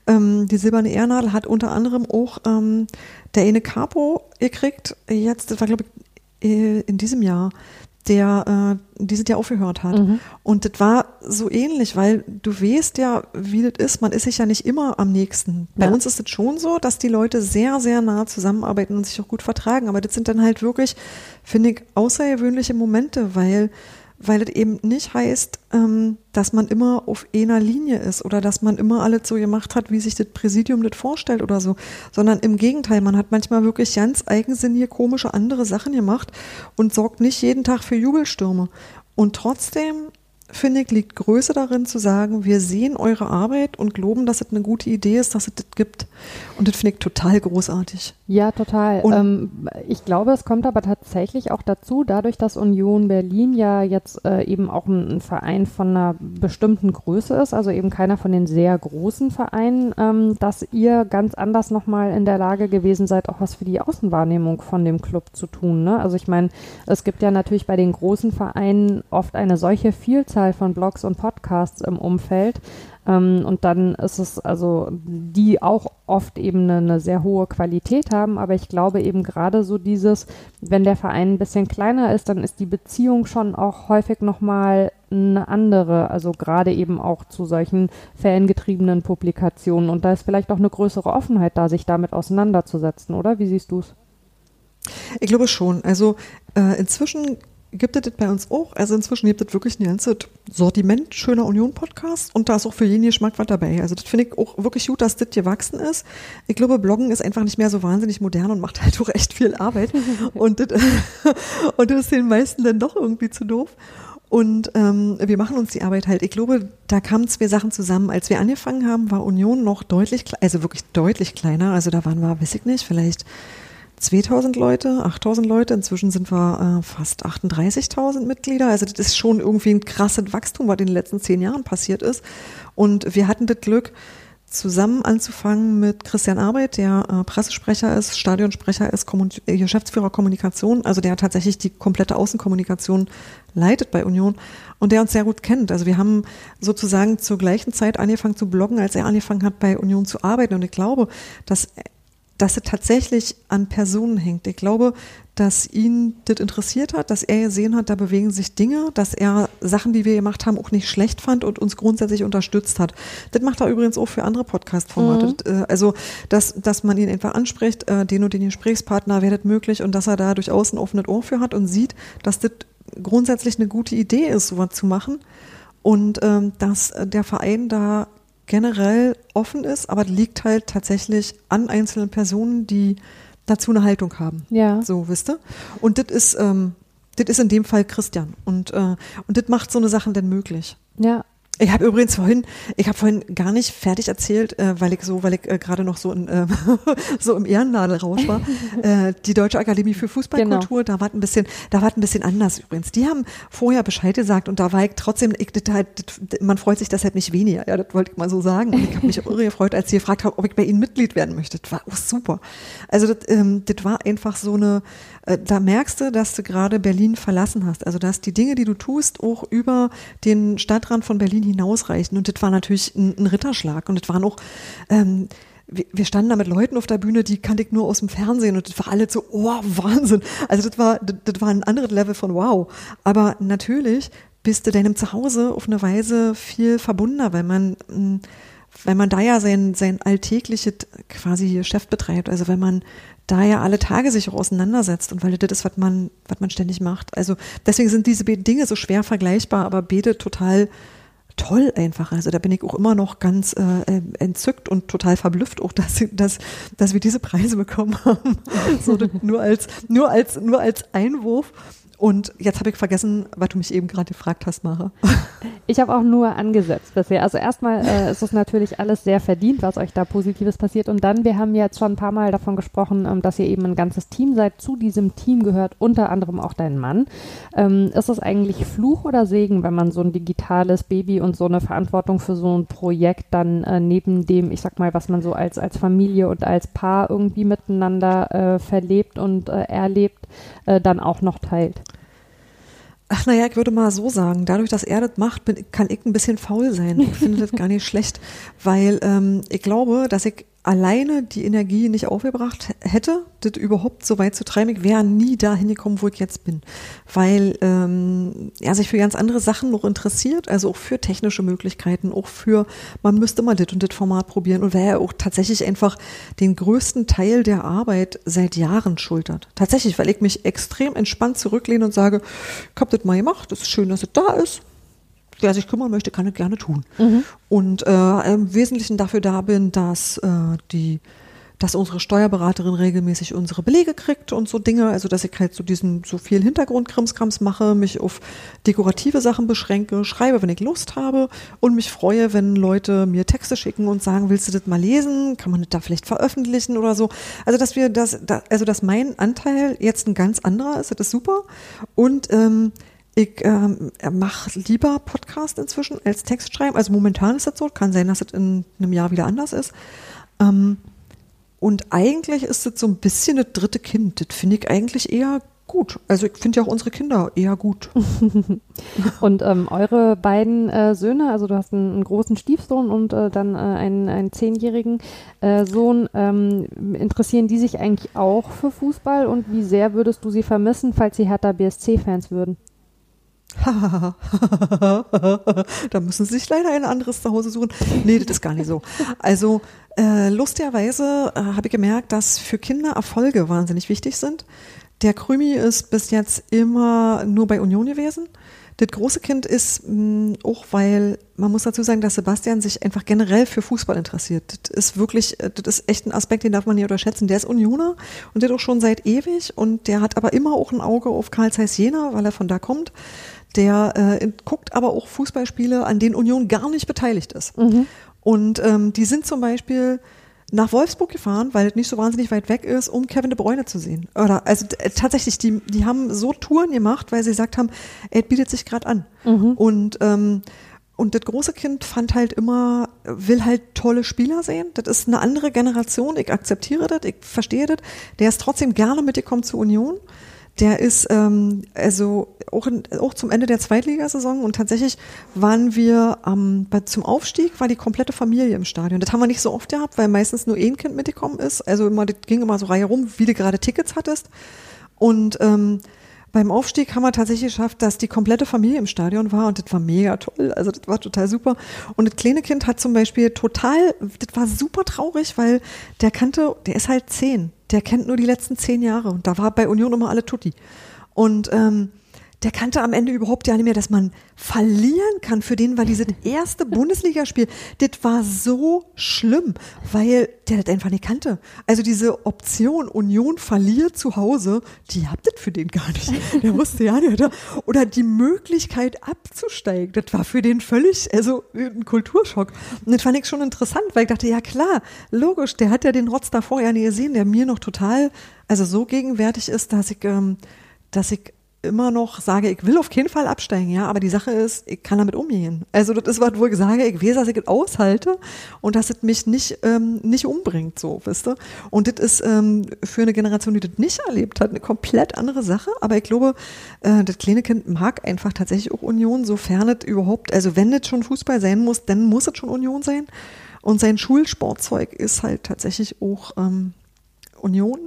Ähm, die Silberne Ehrnadel hat unter anderem auch ähm, der eine Capo gekriegt, jetzt, das war glaube ich äh, in diesem Jahr, der äh, dieses Jahr aufgehört hat. Mhm. Und das war so ähnlich, weil du weißt ja, wie das ist. Man ist sich ja nicht immer am nächsten. Bei ja. uns ist es schon so, dass die Leute sehr, sehr nah zusammenarbeiten und sich auch gut vertragen. Aber das sind dann halt wirklich, finde ich, außergewöhnliche Momente, weil weil es eben nicht heißt, ähm, dass man immer auf einer Linie ist oder dass man immer alles so gemacht hat, wie sich das Präsidium das vorstellt oder so, sondern im Gegenteil, man hat manchmal wirklich ganz eigensinnige, komische andere Sachen gemacht und sorgt nicht jeden Tag für Jubelstürme. Und trotzdem finde ich, liegt Größe darin zu sagen, wir sehen eure Arbeit und glauben, dass es eine gute Idee ist, dass es das gibt. Und das finde ich total großartig. Ja, total. Ähm, ich glaube, es kommt aber tatsächlich auch dazu, dadurch, dass Union Berlin ja jetzt äh, eben auch ein, ein, Verein von einer bestimmten Größe ist, also eben keiner von den sehr großen Vereinen, ähm, dass ihr ganz anders nochmal in der Lage gewesen seid, auch was für die Außenwahrnehmung von dem Club zu tun. Ne? Also ich meine, es gibt ja natürlich bei den großen Vereinen oft eine solche Vielzahl von Blogs und Podcasts im Umfeld, ähm, und dann ist es also, die auch oft eben eine, eine, sehr hohe Qualität haben, aber ich glaube eben gerade so dieses, wenn der Verein ein bisschen kleiner ist, dann ist die Beziehung schon auch häufig nochmal eine andere, also gerade eben auch zu solchen fangetriebenen Publikationen. Und da ist vielleicht auch eine größere Offenheit da, sich damit auseinanderzusetzen, oder? Wie siehst du es? Ich glaube schon. Also äh, inzwischen gibt es das bei uns auch. Also inzwischen gibt es wirklich ein ganzes Sortiment schöner Union-Podcasts und da ist auch für jeden Geschmack was dabei. Also das finde ich auch wirklich gut, dass das gewachsen ist. Ich glaube, Bloggen ist einfach nicht mehr so wahnsinnig modern und macht halt auch echt viel Arbeit. und, das, und das ist den meisten dann doch irgendwie zu doof. Und ähm, wir machen uns die Arbeit halt. Ich glaube, da kamen zwei Sachen zusammen. Als wir angefangen haben, war Union noch deutlich, also wirklich deutlich kleiner. Also da waren wir, weiß ich nicht, vielleicht 2000 Leute, 8000 Leute. Inzwischen sind wir äh, fast 38.000 Mitglieder. Also das ist schon irgendwie ein krasses Wachstum, was in den letzten zehn Jahren passiert ist. Und wir hatten das Glück, zusammen anzufangen mit Christian Arbeit, der äh, Pressesprecher ist, Stadionsprecher ist, Kommun äh, Geschäftsführer Kommunikation, also der tatsächlich die komplette Außenkommunikation leitet bei Union und der uns sehr gut kennt. Also wir haben sozusagen zur gleichen Zeit angefangen zu bloggen, als er angefangen hat, bei Union zu arbeiten. Und ich glaube, dass dass es tatsächlich an Personen hängt. Ich glaube, dass ihn das interessiert hat, dass er gesehen hat, da bewegen sich Dinge, dass er Sachen, die wir gemacht haben, auch nicht schlecht fand und uns grundsätzlich unterstützt hat. Das macht er übrigens auch für andere Podcast-Formate. Mhm. Äh, also, dass, dass man ihn einfach anspricht, äh, den und den Gesprächspartner, das möglich und dass er da durchaus ein offenes Ohr für hat und sieht, dass das grundsätzlich eine gute Idee ist, sowas zu machen und ähm, dass der Verein da generell offen ist, aber liegt halt tatsächlich an einzelnen Personen, die dazu eine Haltung haben. Ja. So, wisst ihr? Und das ist, ähm, das ist in dem Fall Christian. Und, äh, und das macht so eine Sachen denn möglich. Ja, ich habe übrigens vorhin, ich habe vorhin gar nicht fertig erzählt, äh, weil ich so, weil ich äh, gerade noch so in, äh, so im Ehrennadelrausch war. äh, die Deutsche Akademie für Fußballkultur, genau. da war ein bisschen, da war ein bisschen anders übrigens. Die haben vorher Bescheid gesagt und da war ich trotzdem, ich, das halt, das, man freut sich deshalb nicht weniger. Ja, das wollte ich mal so sagen. Und ich habe mich auch irre gefreut, als sie gefragt haben, ob ich bei ihnen Mitglied werden möchte. Das war auch super. Also das, ähm, das war einfach so eine, da merkst du, dass du gerade Berlin verlassen hast. Also dass die Dinge, die du tust, auch über den Stadtrand von Berlin hinausreichen. Und das war natürlich ein, ein Ritterschlag. Und das waren auch, ähm, wir, standen da mit Leuten auf der Bühne, die kannte ich nur aus dem Fernsehen und das war alle so, oh, Wahnsinn. Also das war, das, das war ein anderes Level von wow. Aber natürlich bist du deinem Zuhause auf eine Weise viel verbundener, weil man, weil man da ja sein, sein alltägliches quasi Geschäft betreibt. Also wenn man da ja alle Tage sich auch auseinandersetzt und weil das ist, was man, was man ständig macht. Also deswegen sind diese Dinge so schwer vergleichbar, aber beide total toll einfach. Also da bin ich auch immer noch ganz äh, entzückt und total verblüfft, auch dass, dass, dass wir diese Preise bekommen haben. so nur als, nur als, nur als Einwurf. Und jetzt habe ich vergessen, was du mich eben gerade gefragt hast, Mara. Ich habe auch nur angesetzt bisher. Also erstmal äh, ist es natürlich alles sehr verdient, was euch da Positives passiert. Und dann, wir haben jetzt schon ein paar Mal davon gesprochen, ähm, dass ihr eben ein ganzes Team seid. Zu diesem Team gehört unter anderem auch dein Mann. Ähm, ist es eigentlich Fluch oder Segen, wenn man so ein digitales Baby und so eine Verantwortung für so ein Projekt dann äh, neben dem, ich sag mal, was man so als, als Familie und als Paar irgendwie miteinander äh, verlebt und äh, erlebt, äh, dann auch noch teilt? Ach naja, ich würde mal so sagen, dadurch, dass er das macht, bin, kann ich ein bisschen faul sein. Ich finde das gar nicht schlecht, weil ähm, ich glaube, dass ich alleine die Energie nicht aufgebracht hätte, das überhaupt so weit zu treiben, ich wäre nie dahin gekommen, wo ich jetzt bin. Weil ähm, er sich für ganz andere Sachen noch interessiert, also auch für technische Möglichkeiten, auch für, man müsste mal das und das Format probieren und weil er auch tatsächlich einfach den größten Teil der Arbeit seit Jahren schultert. Tatsächlich, weil ich mich extrem entspannt zurücklehne und sage, ich habe das mal gemacht, es ist schön, dass es da ist, wer sich kümmern möchte, kann es gerne tun. Mhm. Und äh, im Wesentlichen dafür da bin, dass äh, die dass unsere Steuerberaterin regelmäßig unsere Belege kriegt und so Dinge, also dass ich halt so diesen so viel Hintergrundkrimskrams mache, mich auf dekorative Sachen beschränke, schreibe, wenn ich Lust habe und mich freue, wenn Leute mir Texte schicken und sagen, willst du das mal lesen? Kann man das da vielleicht veröffentlichen oder so? Also dass wir das, also dass mein Anteil jetzt ein ganz anderer ist, das ist super und ähm, ich ähm, mache lieber Podcast inzwischen als Text schreiben. Also momentan ist das so. Kann sein, dass es in einem Jahr wieder anders ist. Ähm, und eigentlich ist es so ein bisschen das dritte Kind. Das finde ich eigentlich eher gut. Also ich finde ja auch unsere Kinder eher gut. und ähm, eure beiden äh, Söhne, also du hast einen, einen großen Stiefsohn und äh, dann äh, einen, einen zehnjährigen äh, Sohn, ähm, interessieren die sich eigentlich auch für Fußball und wie sehr würdest du sie vermissen, falls sie Hertha BSC-Fans würden? da müssen Sie sich leider ein anderes Zuhause suchen. Nee, das ist gar nicht so. Also äh, lustigerweise äh, habe ich gemerkt, dass für Kinder Erfolge wahnsinnig wichtig sind. Der Krümi ist bis jetzt immer nur bei Union gewesen. Das große Kind ist mh, auch, weil man muss dazu sagen, dass Sebastian sich einfach generell für Fußball interessiert. Das ist wirklich, äh, das ist echt ein Aspekt, den darf man nicht unterschätzen. Der ist Unioner und der auch schon seit ewig und der hat aber immer auch ein Auge auf Karl Zeiss Jena, weil er von da kommt. Der äh, guckt aber auch Fußballspiele, an denen Union gar nicht beteiligt ist. Mhm. Und ähm, die sind zum Beispiel nach Wolfsburg gefahren, weil es nicht so wahnsinnig weit weg ist, um Kevin de Bruyne zu sehen. Oder also tatsächlich, die, die haben so Touren gemacht, weil sie gesagt haben, er bietet sich gerade an. Mhm. Und ähm, und das große Kind fand halt immer, will halt tolle Spieler sehen. Das ist eine andere Generation. Ich akzeptiere das, ich verstehe das. Der ist trotzdem gerne mitgekommen zur Union. Der ist ähm, also auch, in, auch zum Ende der Zweitligasaison und tatsächlich waren wir ähm, bei, zum Aufstieg war die komplette Familie im Stadion. Das haben wir nicht so oft gehabt, weil meistens nur ein Kind mitgekommen ist. Also immer, das ging immer so Reihe rum, wie du gerade Tickets hattest. Und ähm, beim Aufstieg haben wir tatsächlich geschafft, dass die komplette Familie im Stadion war und das war mega toll. Also das war total super. Und das kleine Kind hat zum Beispiel total, das war super traurig, weil der kannte, der ist halt zehn der kennt nur die letzten zehn Jahre und da war bei Union immer alle Tutti. Und ähm, der kannte am Ende überhaupt ja nicht mehr, dass man verlieren kann. Für den war dieses erste Bundesligaspiel, das war so schlimm, weil der das einfach nicht kannte. Also diese Option Union verliert zu Hause, die habt das für den gar nicht. Der wusste ja nicht. Oder die Möglichkeit abzusteigen, das war für den völlig, also ein Kulturschock. Und das fand ich schon interessant, weil ich dachte, ja klar, logisch, der hat ja den Rotz davor ja nie gesehen, der mir noch total, also so gegenwärtig ist, dass ich, ähm, dass ich immer noch sage, ich will auf keinen Fall absteigen, ja, aber die Sache ist, ich kann damit umgehen. Also das ist was, wo ich sage, ich weiß, dass ich es aushalte und dass es mich nicht, ähm, nicht umbringt, so, wisst ihr. Und das ist ähm, für eine Generation, die das nicht erlebt hat, eine komplett andere Sache, aber ich glaube, äh, das kleine Kind mag einfach tatsächlich auch Union, sofern es überhaupt, also wenn es schon Fußball sein muss, dann muss es schon Union sein. Und sein Schulsportzeug ist halt tatsächlich auch ähm, Union.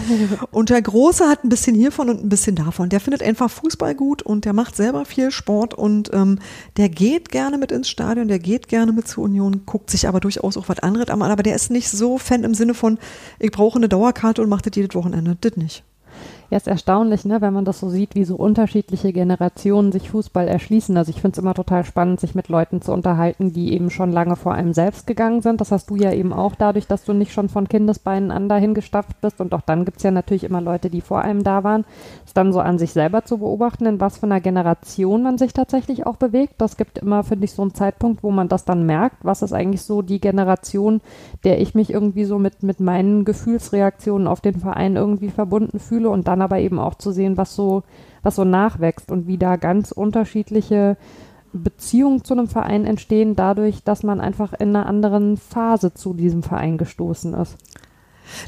und der Große hat ein bisschen hiervon und ein bisschen davon. Der findet einfach Fußball gut und der macht selber viel Sport und ähm, der geht gerne mit ins Stadion, der geht gerne mit zur Union, guckt sich aber durchaus auch was anderes an. Aber der ist nicht so Fan im Sinne von, ich brauche eine Dauerkarte und mache das jedes Wochenende. Das nicht. Ja, ist erstaunlich, ne, wenn man das so sieht, wie so unterschiedliche Generationen sich Fußball erschließen. Also ich finde es immer total spannend, sich mit Leuten zu unterhalten, die eben schon lange vor einem selbst gegangen sind. Das hast du ja eben auch dadurch, dass du nicht schon von Kindesbeinen an dahin gestapft bist. Und auch dann gibt es ja natürlich immer Leute, die vor einem da waren. Ist dann so an sich selber zu beobachten, in was für einer Generation man sich tatsächlich auch bewegt. Das gibt immer, finde ich, so einen Zeitpunkt, wo man das dann merkt. Was ist eigentlich so die Generation, der ich mich irgendwie so mit, mit meinen Gefühlsreaktionen auf den Verein irgendwie verbunden fühle und dann dann aber eben auch zu sehen, was so, was so nachwächst und wie da ganz unterschiedliche Beziehungen zu einem Verein entstehen, dadurch, dass man einfach in einer anderen Phase zu diesem Verein gestoßen ist.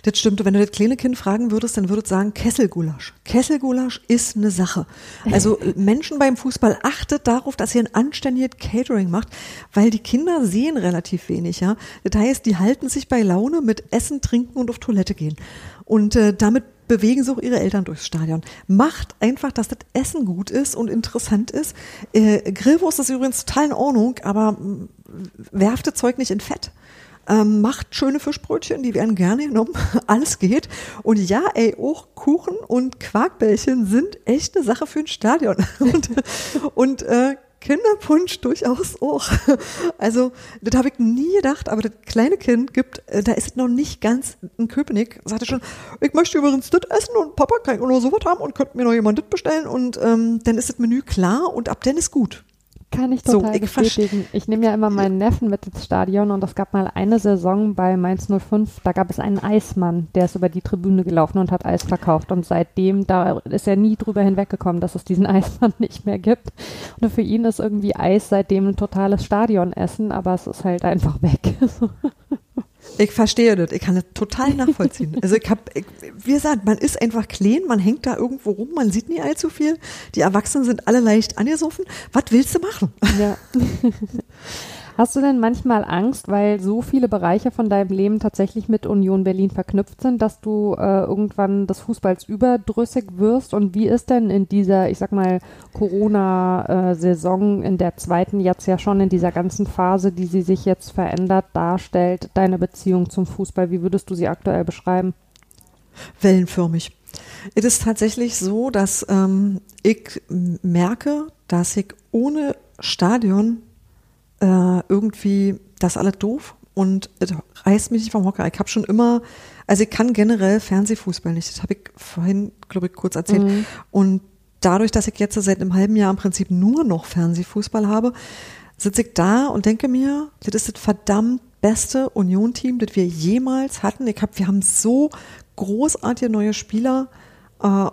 Das stimmt. Und wenn du das kleine Kind fragen würdest, dann würdest du sagen, Kesselgulasch. Kesselgulasch ist eine Sache. Also Menschen beim Fußball achtet darauf, dass ihr ein anständiges Catering macht, weil die Kinder sehen relativ wenig, ja. Das heißt, die halten sich bei Laune mit Essen, Trinken und auf Toilette gehen. Und äh, damit bewegen sich auch ihre Eltern durchs Stadion. Macht einfach, dass das Essen gut ist und interessant ist. Äh, Grillwurst ist übrigens total in Ordnung, aber mm, werft das Zeug nicht in Fett. Ähm, macht schöne Fischbrötchen, die werden gerne genommen. Alles geht. Und ja, ey, auch Kuchen und Quarkbällchen sind echt eine Sache für ein Stadion. und und äh, Kinderpunsch durchaus auch. Also, das habe ich nie gedacht, aber das kleine Kind gibt, äh, da ist es noch nicht ganz ein Köpenick, sagte schon, ich möchte übrigens das essen und Papa kann ich noch sowas haben und könnte mir noch jemand das bestellen und ähm, dann ist das Menü klar und ab dann ist gut. Kann ich total so, ich bestätigen. Ich nehme ja immer meinen Neffen mit ins Stadion und es gab mal eine Saison bei Mainz 05, da gab es einen Eismann, der ist über die Tribüne gelaufen und hat Eis verkauft und seitdem, da ist er nie drüber hinweggekommen, dass es diesen Eismann nicht mehr gibt. Und für ihn ist irgendwie Eis seitdem ein totales Stadionessen, aber es ist halt einfach weg. Ich verstehe das. Ich kann das total nachvollziehen. Also ich habe, wie gesagt, man ist einfach clean, man hängt da irgendwo rum, man sieht nie allzu viel. Die Erwachsenen sind alle leicht angesoffen. Was willst du machen? Ja. Hast du denn manchmal Angst, weil so viele Bereiche von deinem Leben tatsächlich mit Union Berlin verknüpft sind, dass du äh, irgendwann des Fußballs überdrüssig wirst? Und wie ist denn in dieser, ich sag mal, Corona-Saison, in der zweiten jetzt ja schon in dieser ganzen Phase, die sie sich jetzt verändert darstellt, deine Beziehung zum Fußball? Wie würdest du sie aktuell beschreiben? wellenförmig. Es ist tatsächlich so, dass ähm, ich merke, dass ich ohne Stadion äh, irgendwie das alles doof und es reißt mich nicht vom Hocker. Ich habe schon immer, also ich kann generell Fernsehfußball nicht. Das habe ich vorhin, glaube ich, kurz erzählt. Mhm. Und dadurch, dass ich jetzt seit einem halben Jahr im Prinzip nur noch Fernsehfußball habe, sitze ich da und denke mir, das ist das verdammt beste Union-Team, das wir jemals hatten. Ich hab, wir haben so großartige neue Spieler, äh,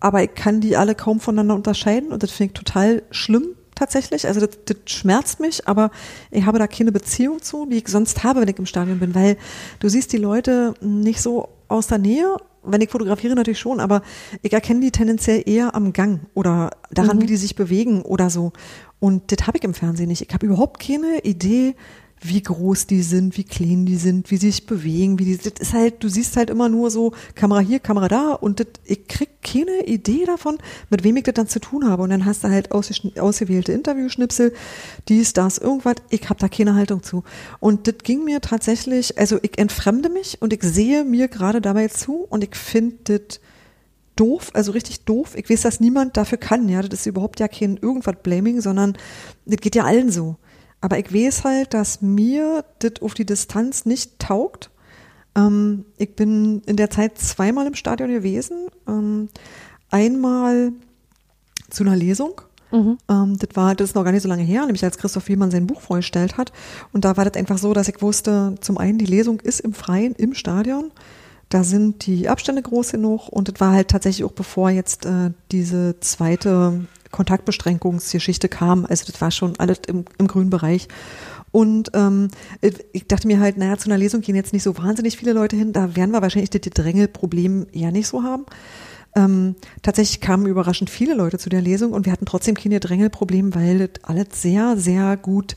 aber ich kann die alle kaum voneinander unterscheiden und das finde ich total schlimm tatsächlich. Also das, das schmerzt mich, aber ich habe da keine Beziehung zu, wie ich sonst habe, wenn ich im Stadion bin, weil du siehst die Leute nicht so aus der Nähe wenn ich fotografiere natürlich schon, aber ich erkenne die tendenziell eher am Gang oder daran, mhm. wie die sich bewegen oder so. Und das habe ich im Fernsehen nicht. Ich habe überhaupt keine Idee, wie groß die sind, wie klein die sind, wie sie sich bewegen, wie die, das ist halt, du siehst halt immer nur so Kamera hier, Kamera da und das, ich krieg keine Idee davon, mit wem ich das dann zu tun habe. Und dann hast du halt ausgewählte Interviewschnipsel, dies, das, irgendwas. Ich habe da keine Haltung zu. Und das ging mir tatsächlich, also ich entfremde mich und ich sehe mir gerade dabei zu und ich finde das doof, also richtig doof. Ich weiß, dass niemand dafür kann, ja. Das ist überhaupt ja kein irgendwas Blaming, sondern das geht ja allen so. Aber ich weiß halt, dass mir das auf die Distanz nicht taugt. Ähm, ich bin in der Zeit zweimal im Stadion gewesen. Ähm, einmal zu einer Lesung. Mhm. Ähm, das war, das ist noch gar nicht so lange her, nämlich als Christoph Wiemann sein Buch vorgestellt hat. Und da war das einfach so, dass ich wusste, zum einen, die Lesung ist im Freien, im Stadion. Da sind die Abstände groß genug und das war halt tatsächlich auch bevor jetzt äh, diese zweite Kontaktbeschränkungsgeschichte kam. Also das war schon alles im, im grünen Bereich. Und ähm, ich dachte mir halt, naja, zu einer Lesung gehen jetzt nicht so wahnsinnig viele Leute hin. Da werden wir wahrscheinlich das Drängelproblem eher nicht so haben. Ähm, tatsächlich kamen überraschend viele Leute zu der Lesung und wir hatten trotzdem keine Drängelproblem, weil das alles sehr, sehr gut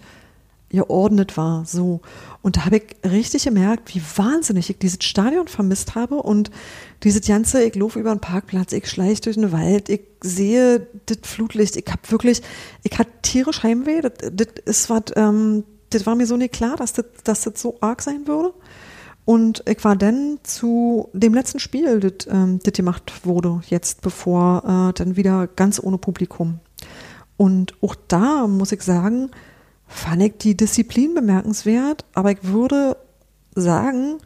geordnet war. So. Und da habe ich richtig gemerkt, wie wahnsinnig ich dieses Stadion vermisst habe und dieses ganze, ich laufe über einen Parkplatz, ich schleiche durch den Wald, ich sehe das Flutlicht, ich habe wirklich, ich hatte tierisch Heimweh, das, das ist was, ähm, das war mir so nicht klar, dass das, dass das so arg sein würde. Und ich war dann zu dem letzten Spiel, das, ähm, das gemacht wurde, jetzt bevor äh, dann wieder ganz ohne Publikum. Und auch da muss ich sagen, fand ich die Disziplin bemerkenswert, aber ich würde sagen,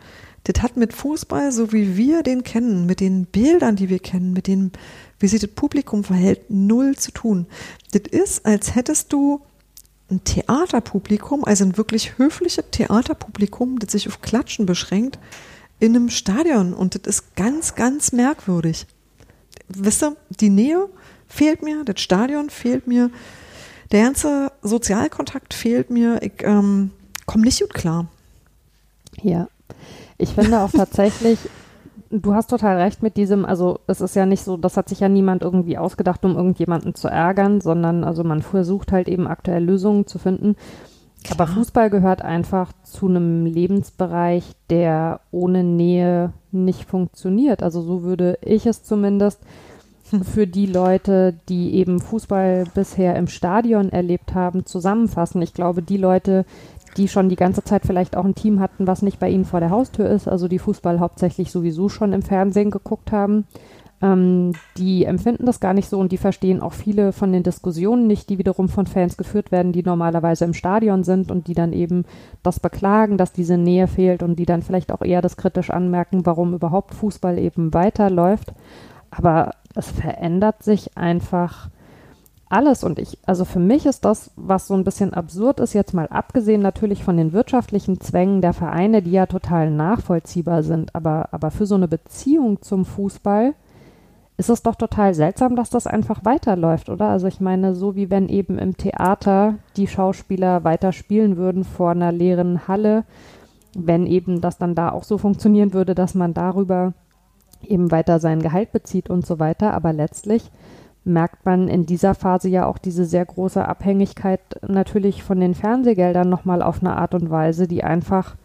das hat mit Fußball, so wie wir den kennen, mit den Bildern, die wir kennen, mit dem, wie sich das Publikum verhält, null zu tun. Das ist, als hättest du ein Theaterpublikum, also ein wirklich höfliches Theaterpublikum, das sich auf Klatschen beschränkt, in einem Stadion. Und das ist ganz, ganz merkwürdig. Wisst ihr, die Nähe fehlt mir, das Stadion fehlt mir. Der ganze Sozialkontakt fehlt mir. Ich ähm, komme nicht gut klar. Ja, ich finde auch tatsächlich, du hast total recht mit diesem, also es ist ja nicht so, das hat sich ja niemand irgendwie ausgedacht, um irgendjemanden zu ärgern, sondern also man versucht halt eben aktuell Lösungen zu finden. Klar. Aber Fußball gehört einfach zu einem Lebensbereich, der ohne Nähe nicht funktioniert. Also so würde ich es zumindest für die Leute, die eben Fußball bisher im Stadion erlebt haben, zusammenfassen. Ich glaube, die Leute, die schon die ganze Zeit vielleicht auch ein Team hatten, was nicht bei ihnen vor der Haustür ist, also die Fußball hauptsächlich sowieso schon im Fernsehen geguckt haben, ähm, die empfinden das gar nicht so und die verstehen auch viele von den Diskussionen nicht, die wiederum von Fans geführt werden, die normalerweise im Stadion sind und die dann eben das beklagen, dass diese Nähe fehlt und die dann vielleicht auch eher das kritisch anmerken, warum überhaupt Fußball eben weiterläuft. Aber es verändert sich einfach alles. Und ich, also für mich ist das, was so ein bisschen absurd ist, jetzt mal abgesehen natürlich von den wirtschaftlichen Zwängen der Vereine, die ja total nachvollziehbar sind, aber, aber für so eine Beziehung zum Fußball ist es doch total seltsam, dass das einfach weiterläuft, oder? Also ich meine, so wie wenn eben im Theater die Schauspieler weiter spielen würden vor einer leeren Halle, wenn eben das dann da auch so funktionieren würde, dass man darüber eben weiter sein Gehalt bezieht und so weiter. Aber letztlich merkt man in dieser Phase ja auch diese sehr große Abhängigkeit natürlich von den Fernsehgeldern nochmal auf eine Art und Weise, die einfach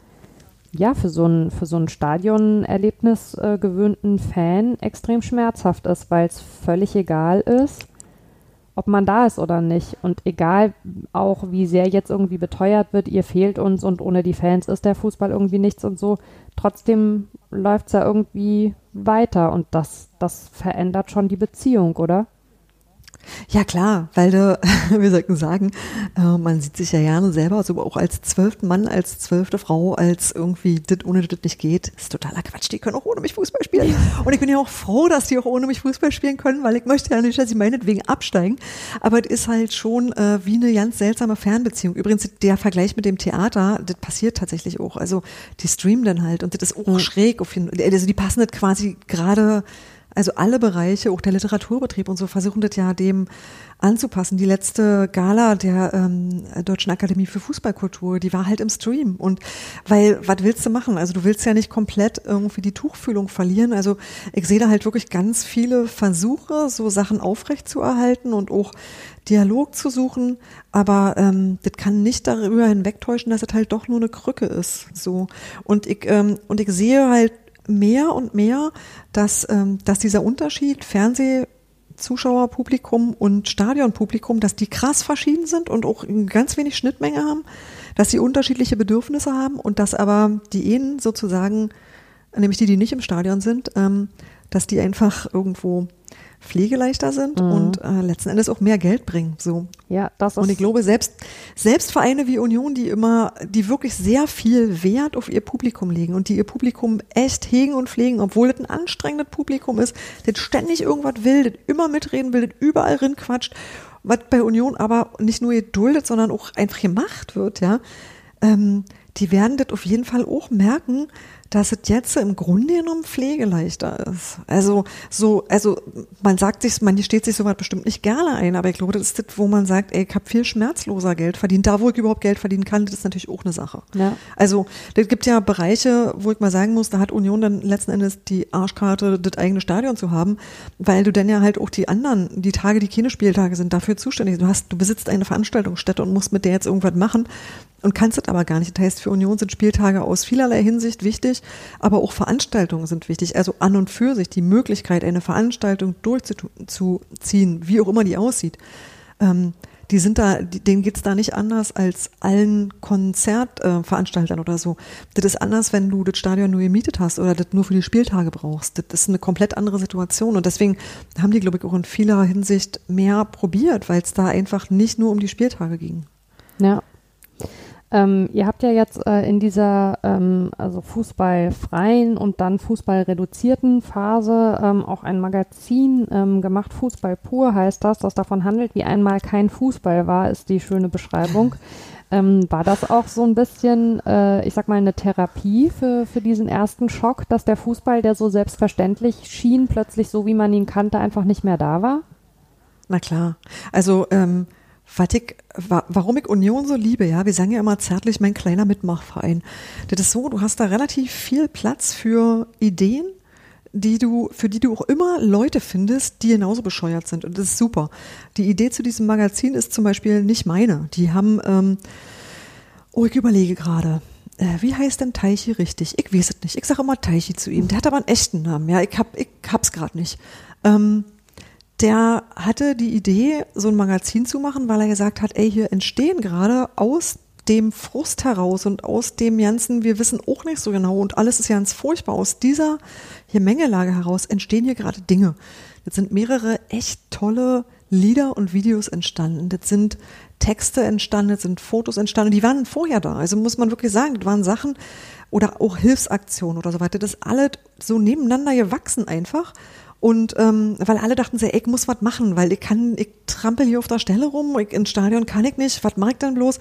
ja für so ein, für so ein Stadionerlebnis äh, gewöhnten Fan extrem schmerzhaft ist, weil es völlig egal ist, ob man da ist oder nicht. Und egal auch, wie sehr jetzt irgendwie beteuert wird, ihr fehlt uns und ohne die Fans ist der Fußball irgendwie nichts und so, trotzdem läuft es ja irgendwie weiter und das, das verändert schon die Beziehung, oder? Ja klar, weil du, wir sollten sagen, äh, man sieht sich ja gerne selber, so auch als zwölften Mann, als zwölfte Frau, als irgendwie, das ohne das nicht geht, ist totaler Quatsch. Die können auch ohne mich Fußball spielen. Und ich bin ja auch froh, dass die auch ohne mich Fußball spielen können, weil ich möchte ja nicht, dass sie meinetwegen absteigen. Aber es ist halt schon äh, wie eine ganz seltsame Fernbeziehung. Übrigens, der Vergleich mit dem Theater, das passiert tatsächlich auch. Also die streamen dann halt und das ist auch mhm. schräg. Auf jeden, also die passen das quasi gerade also alle Bereiche, auch der Literaturbetrieb und so, versuchen das ja dem anzupassen. Die letzte Gala der ähm, Deutschen Akademie für Fußballkultur, die war halt im Stream. Und weil, was willst du machen? Also du willst ja nicht komplett irgendwie die Tuchfühlung verlieren. Also ich sehe da halt wirklich ganz viele Versuche, so Sachen aufrechtzuerhalten und auch Dialog zu suchen, aber ähm, das kann nicht darüber hinwegtäuschen, dass es halt doch nur eine Krücke ist. So und ich ähm, und ich sehe halt mehr und mehr, dass, ähm, dass dieser Unterschied Fernsehzuschauerpublikum und Stadionpublikum, dass die krass verschieden sind und auch ganz wenig Schnittmenge haben, dass sie unterschiedliche Bedürfnisse haben und dass aber die Ehen sozusagen, nämlich die, die nicht im Stadion sind, ähm, dass die einfach irgendwo pflegeleichter sind mhm. und äh, letzten Endes auch mehr Geld bringen. So. Ja, das ist und ich glaube, selbst, selbst Vereine wie Union, die immer, die wirklich sehr viel Wert auf ihr Publikum legen und die ihr Publikum echt hegen und pflegen, obwohl es ein anstrengendes Publikum ist, das ständig irgendwas will, das immer mitreden will, das überall rin quatscht, was bei Union aber nicht nur geduldet, sondern auch einfach gemacht wird, ja. Ähm, die werden das auf jeden Fall auch merken, dass es jetzt im Grunde genommen pflegeleichter ist. Also so, also man sagt sich, man steht sich sowas bestimmt nicht gerne ein, aber ich glaube, das ist das, wo man sagt, ey, ich habe viel schmerzloser Geld verdient. Da, wo ich überhaupt Geld verdienen kann, das ist natürlich auch eine Sache. Ja. Also es gibt ja Bereiche, wo ich mal sagen muss, da hat Union dann letzten Endes die Arschkarte, das eigene Stadion zu haben, weil du dann ja halt auch die anderen, die Tage, die keine Spieltage sind, dafür zuständig. Du hast, du besitzt eine Veranstaltungsstätte und musst mit der jetzt irgendwas machen und kannst es aber gar nicht. Das heißt, für Union sind Spieltage aus vielerlei Hinsicht wichtig, aber auch Veranstaltungen sind wichtig. Also an und für sich die Möglichkeit, eine Veranstaltung durchzuziehen, wie auch immer die aussieht. Ähm, die sind da, denen geht's da nicht anders als allen Konzertveranstaltern äh, oder so. Das ist anders, wenn du das Stadion nur gemietet hast oder das nur für die Spieltage brauchst. Das ist eine komplett andere Situation und deswegen haben die, glaube ich, auch in vieler Hinsicht mehr probiert, weil es da einfach nicht nur um die Spieltage ging. Ja, ähm, ihr habt ja jetzt äh, in dieser ähm, also fußballfreien und dann fußballreduzierten Phase ähm, auch ein Magazin ähm, gemacht. Fußball pur heißt das, das davon handelt, wie einmal kein Fußball war, ist die schöne Beschreibung. Ähm, war das auch so ein bisschen, äh, ich sag mal, eine Therapie für, für diesen ersten Schock, dass der Fußball, der so selbstverständlich schien, plötzlich so wie man ihn kannte, einfach nicht mehr da war? Na klar. Also ähm, was ich, warum ich Union so liebe, ja, wir sagen ja immer zärtlich mein kleiner Mitmachverein. Das ist so, du hast da relativ viel Platz für Ideen, die du, für die du auch immer Leute findest, die genauso bescheuert sind. Und das ist super. Die Idee zu diesem Magazin ist zum Beispiel nicht meine. Die haben, ähm, oh, ich überlege gerade. Äh, wie heißt denn Teichi richtig? Ich weiß es nicht. Ich sage immer Teichi zu ihm. Der hat aber einen echten Namen. Ja, ich hab, ich hab's gerade nicht. Ähm, der hatte die Idee, so ein Magazin zu machen, weil er gesagt hat, ey, hier entstehen gerade aus dem Frust heraus und aus dem ganzen, wir wissen auch nicht so genau und alles ist ganz furchtbar, aus dieser hier Mengelage heraus entstehen hier gerade Dinge. Jetzt sind mehrere echt tolle Lieder und Videos entstanden. Das sind Texte entstanden, das sind Fotos entstanden. Die waren vorher da. Also muss man wirklich sagen, das waren Sachen oder auch Hilfsaktionen oder so weiter. Das alles so nebeneinander gewachsen einfach. Und ähm, weil alle dachten sich, ich muss was machen, weil ich kann, ich trampel hier auf der Stelle rum, ich, ins Stadion kann ich nicht, was mache ich denn bloß?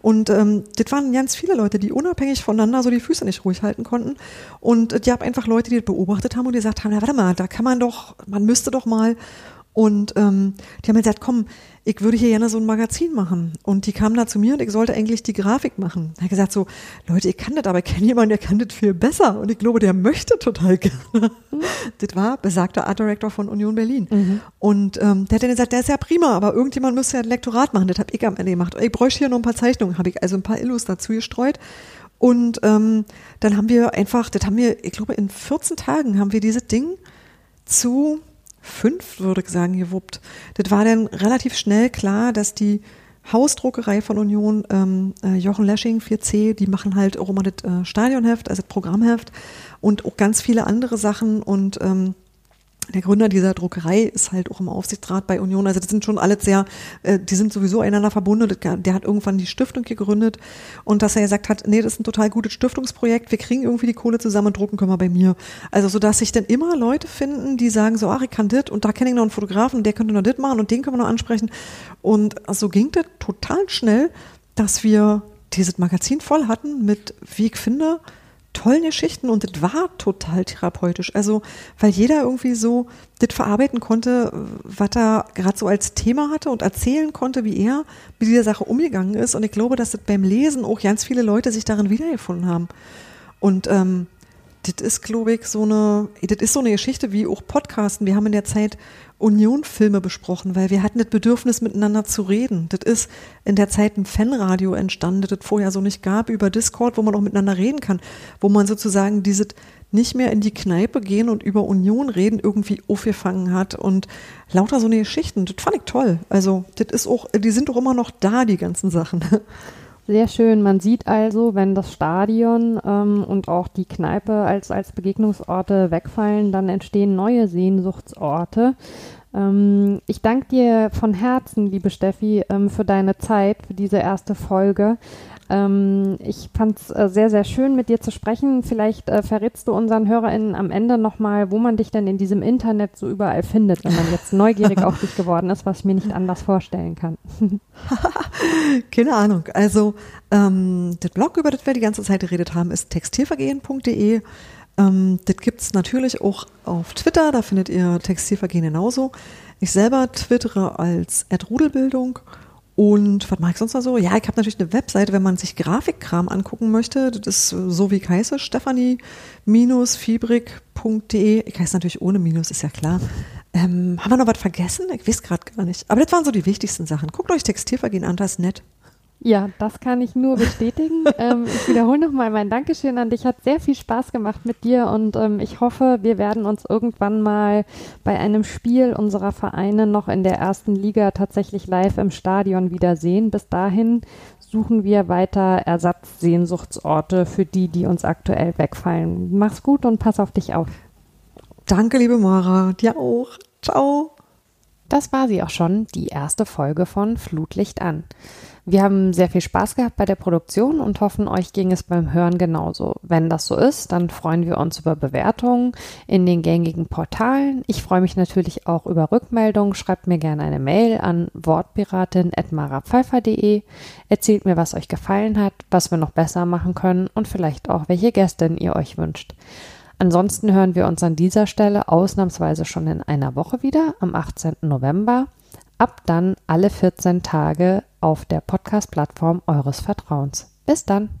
Und ähm, das waren ganz viele Leute, die unabhängig voneinander so die Füße nicht ruhig halten konnten. Und äh, die haben einfach Leute, die das beobachtet haben und die gesagt haben, ja, warte mal, da kann man doch, man müsste doch mal und ähm, die haben mir gesagt, komm, ich würde hier gerne so ein Magazin machen. Und die kamen da zu mir und ich sollte eigentlich die Grafik machen. Er hat gesagt so, Leute, ich kann das, aber ich kenne jemanden, der kann das viel besser. Und ich glaube, der möchte total gerne. Mhm. Das war besagter Art Director von Union Berlin. Mhm. Und ähm, der hat dann gesagt, der ist ja prima, aber irgendjemand müsste ja ein Lektorat machen. Das habe ich am Ende gemacht. Ich bräuchte hier noch ein paar Zeichnungen, habe ich also ein paar Illus dazu gestreut. Und ähm, dann haben wir einfach, das haben wir, ich glaube, in 14 Tagen haben wir dieses Ding zu fünf, würde ich sagen, gewuppt. Das war dann relativ schnell klar, dass die Hausdruckerei von Union, ähm, äh, Jochen Lesching, 4C, die machen halt auch immer das äh, Stadionheft, also das Programmheft und auch ganz viele andere Sachen und ähm, der Gründer dieser Druckerei ist halt auch im Aufsichtsrat bei Union. Also das sind schon alle sehr, äh, die sind sowieso einander verbunden. Der hat irgendwann die Stiftung gegründet und dass er gesagt hat, nee, das ist ein total gutes Stiftungsprojekt. Wir kriegen irgendwie die Kohle zusammen und drucken können wir bei mir. Also so, dass sich dann immer Leute finden, die sagen so, ach, ich kann dit und da kenne ich noch einen Fotografen, der könnte noch dit machen und den können wir noch ansprechen. Und so ging das total schnell, dass wir dieses Magazin voll hatten mit, wie ich finde, tollen Geschichten und das war total therapeutisch. Also, weil jeder irgendwie so das verarbeiten konnte, was er gerade so als Thema hatte und erzählen konnte, wie er mit dieser Sache umgegangen ist. Und ich glaube, dass das beim Lesen auch ganz viele Leute sich darin wiedergefunden haben. Und ähm, das ist, glaube ich, so eine, das ist so eine Geschichte wie auch Podcasten. Wir haben in der Zeit Union-Filme besprochen, weil wir hatten das Bedürfnis, miteinander zu reden. Das ist in der Zeit ein Fanradio entstanden, das es vorher so nicht gab, über Discord, wo man auch miteinander reden kann, wo man sozusagen dieses nicht mehr in die Kneipe gehen und über Union reden irgendwie aufgefangen hat und lauter so eine Geschichten. Das fand ich toll. Also, das ist auch, die sind doch immer noch da, die ganzen Sachen. Sehr schön. Man sieht also, wenn das Stadion ähm, und auch die Kneipe als, als Begegnungsorte wegfallen, dann entstehen neue Sehnsuchtsorte. Ähm, ich danke dir von Herzen, liebe Steffi, ähm, für deine Zeit, für diese erste Folge. Ähm, ich fand es äh, sehr, sehr schön, mit dir zu sprechen. Vielleicht äh, verrätst du unseren HörerInnen am Ende nochmal, wo man dich denn in diesem Internet so überall findet, wenn man jetzt neugierig auf dich geworden ist, was ich mir nicht anders vorstellen kann. Keine Ahnung. Also, ähm, das Blog, über das wir die ganze Zeit geredet haben, ist textilvergehen.de. Ähm, das gibt es natürlich auch auf Twitter, da findet ihr Textilvergehen genauso. Ich selber twittere als Rudelbildung und was mache ich sonst noch so? Ja, ich habe natürlich eine Webseite, wenn man sich Grafikkram angucken möchte. Das ist so wie ich heiße, Stefanie-fibrik.de. Ich heiße natürlich ohne Minus, ist ja klar. Ähm, haben wir noch was vergessen? Ich weiß gerade gar nicht. Aber das waren so die wichtigsten Sachen. Guckt euch Textilvergehen an, das ist nett. Ja, das kann ich nur bestätigen. ähm, ich wiederhole nochmal mein Dankeschön an dich. Hat sehr viel Spaß gemacht mit dir und ähm, ich hoffe, wir werden uns irgendwann mal bei einem Spiel unserer Vereine noch in der ersten Liga tatsächlich live im Stadion wiedersehen. Bis dahin suchen wir weiter Ersatzsehnsuchtsorte für die, die uns aktuell wegfallen. Mach's gut und pass auf dich auf. Danke, liebe Mara. Dir auch. Ciao. Das war sie auch schon, die erste Folge von Flutlicht an. Wir haben sehr viel Spaß gehabt bei der Produktion und hoffen, euch ging es beim Hören genauso. Wenn das so ist, dann freuen wir uns über Bewertungen in den gängigen Portalen. Ich freue mich natürlich auch über Rückmeldungen. Schreibt mir gerne eine Mail an wortpiratin.marapfeifer.de. Erzählt mir, was euch gefallen hat, was wir noch besser machen können und vielleicht auch, welche Gästin ihr euch wünscht. Ansonsten hören wir uns an dieser Stelle ausnahmsweise schon in einer Woche wieder, am 18. November. Ab dann alle 14 Tage auf der Podcast-Plattform eures Vertrauens. Bis dann.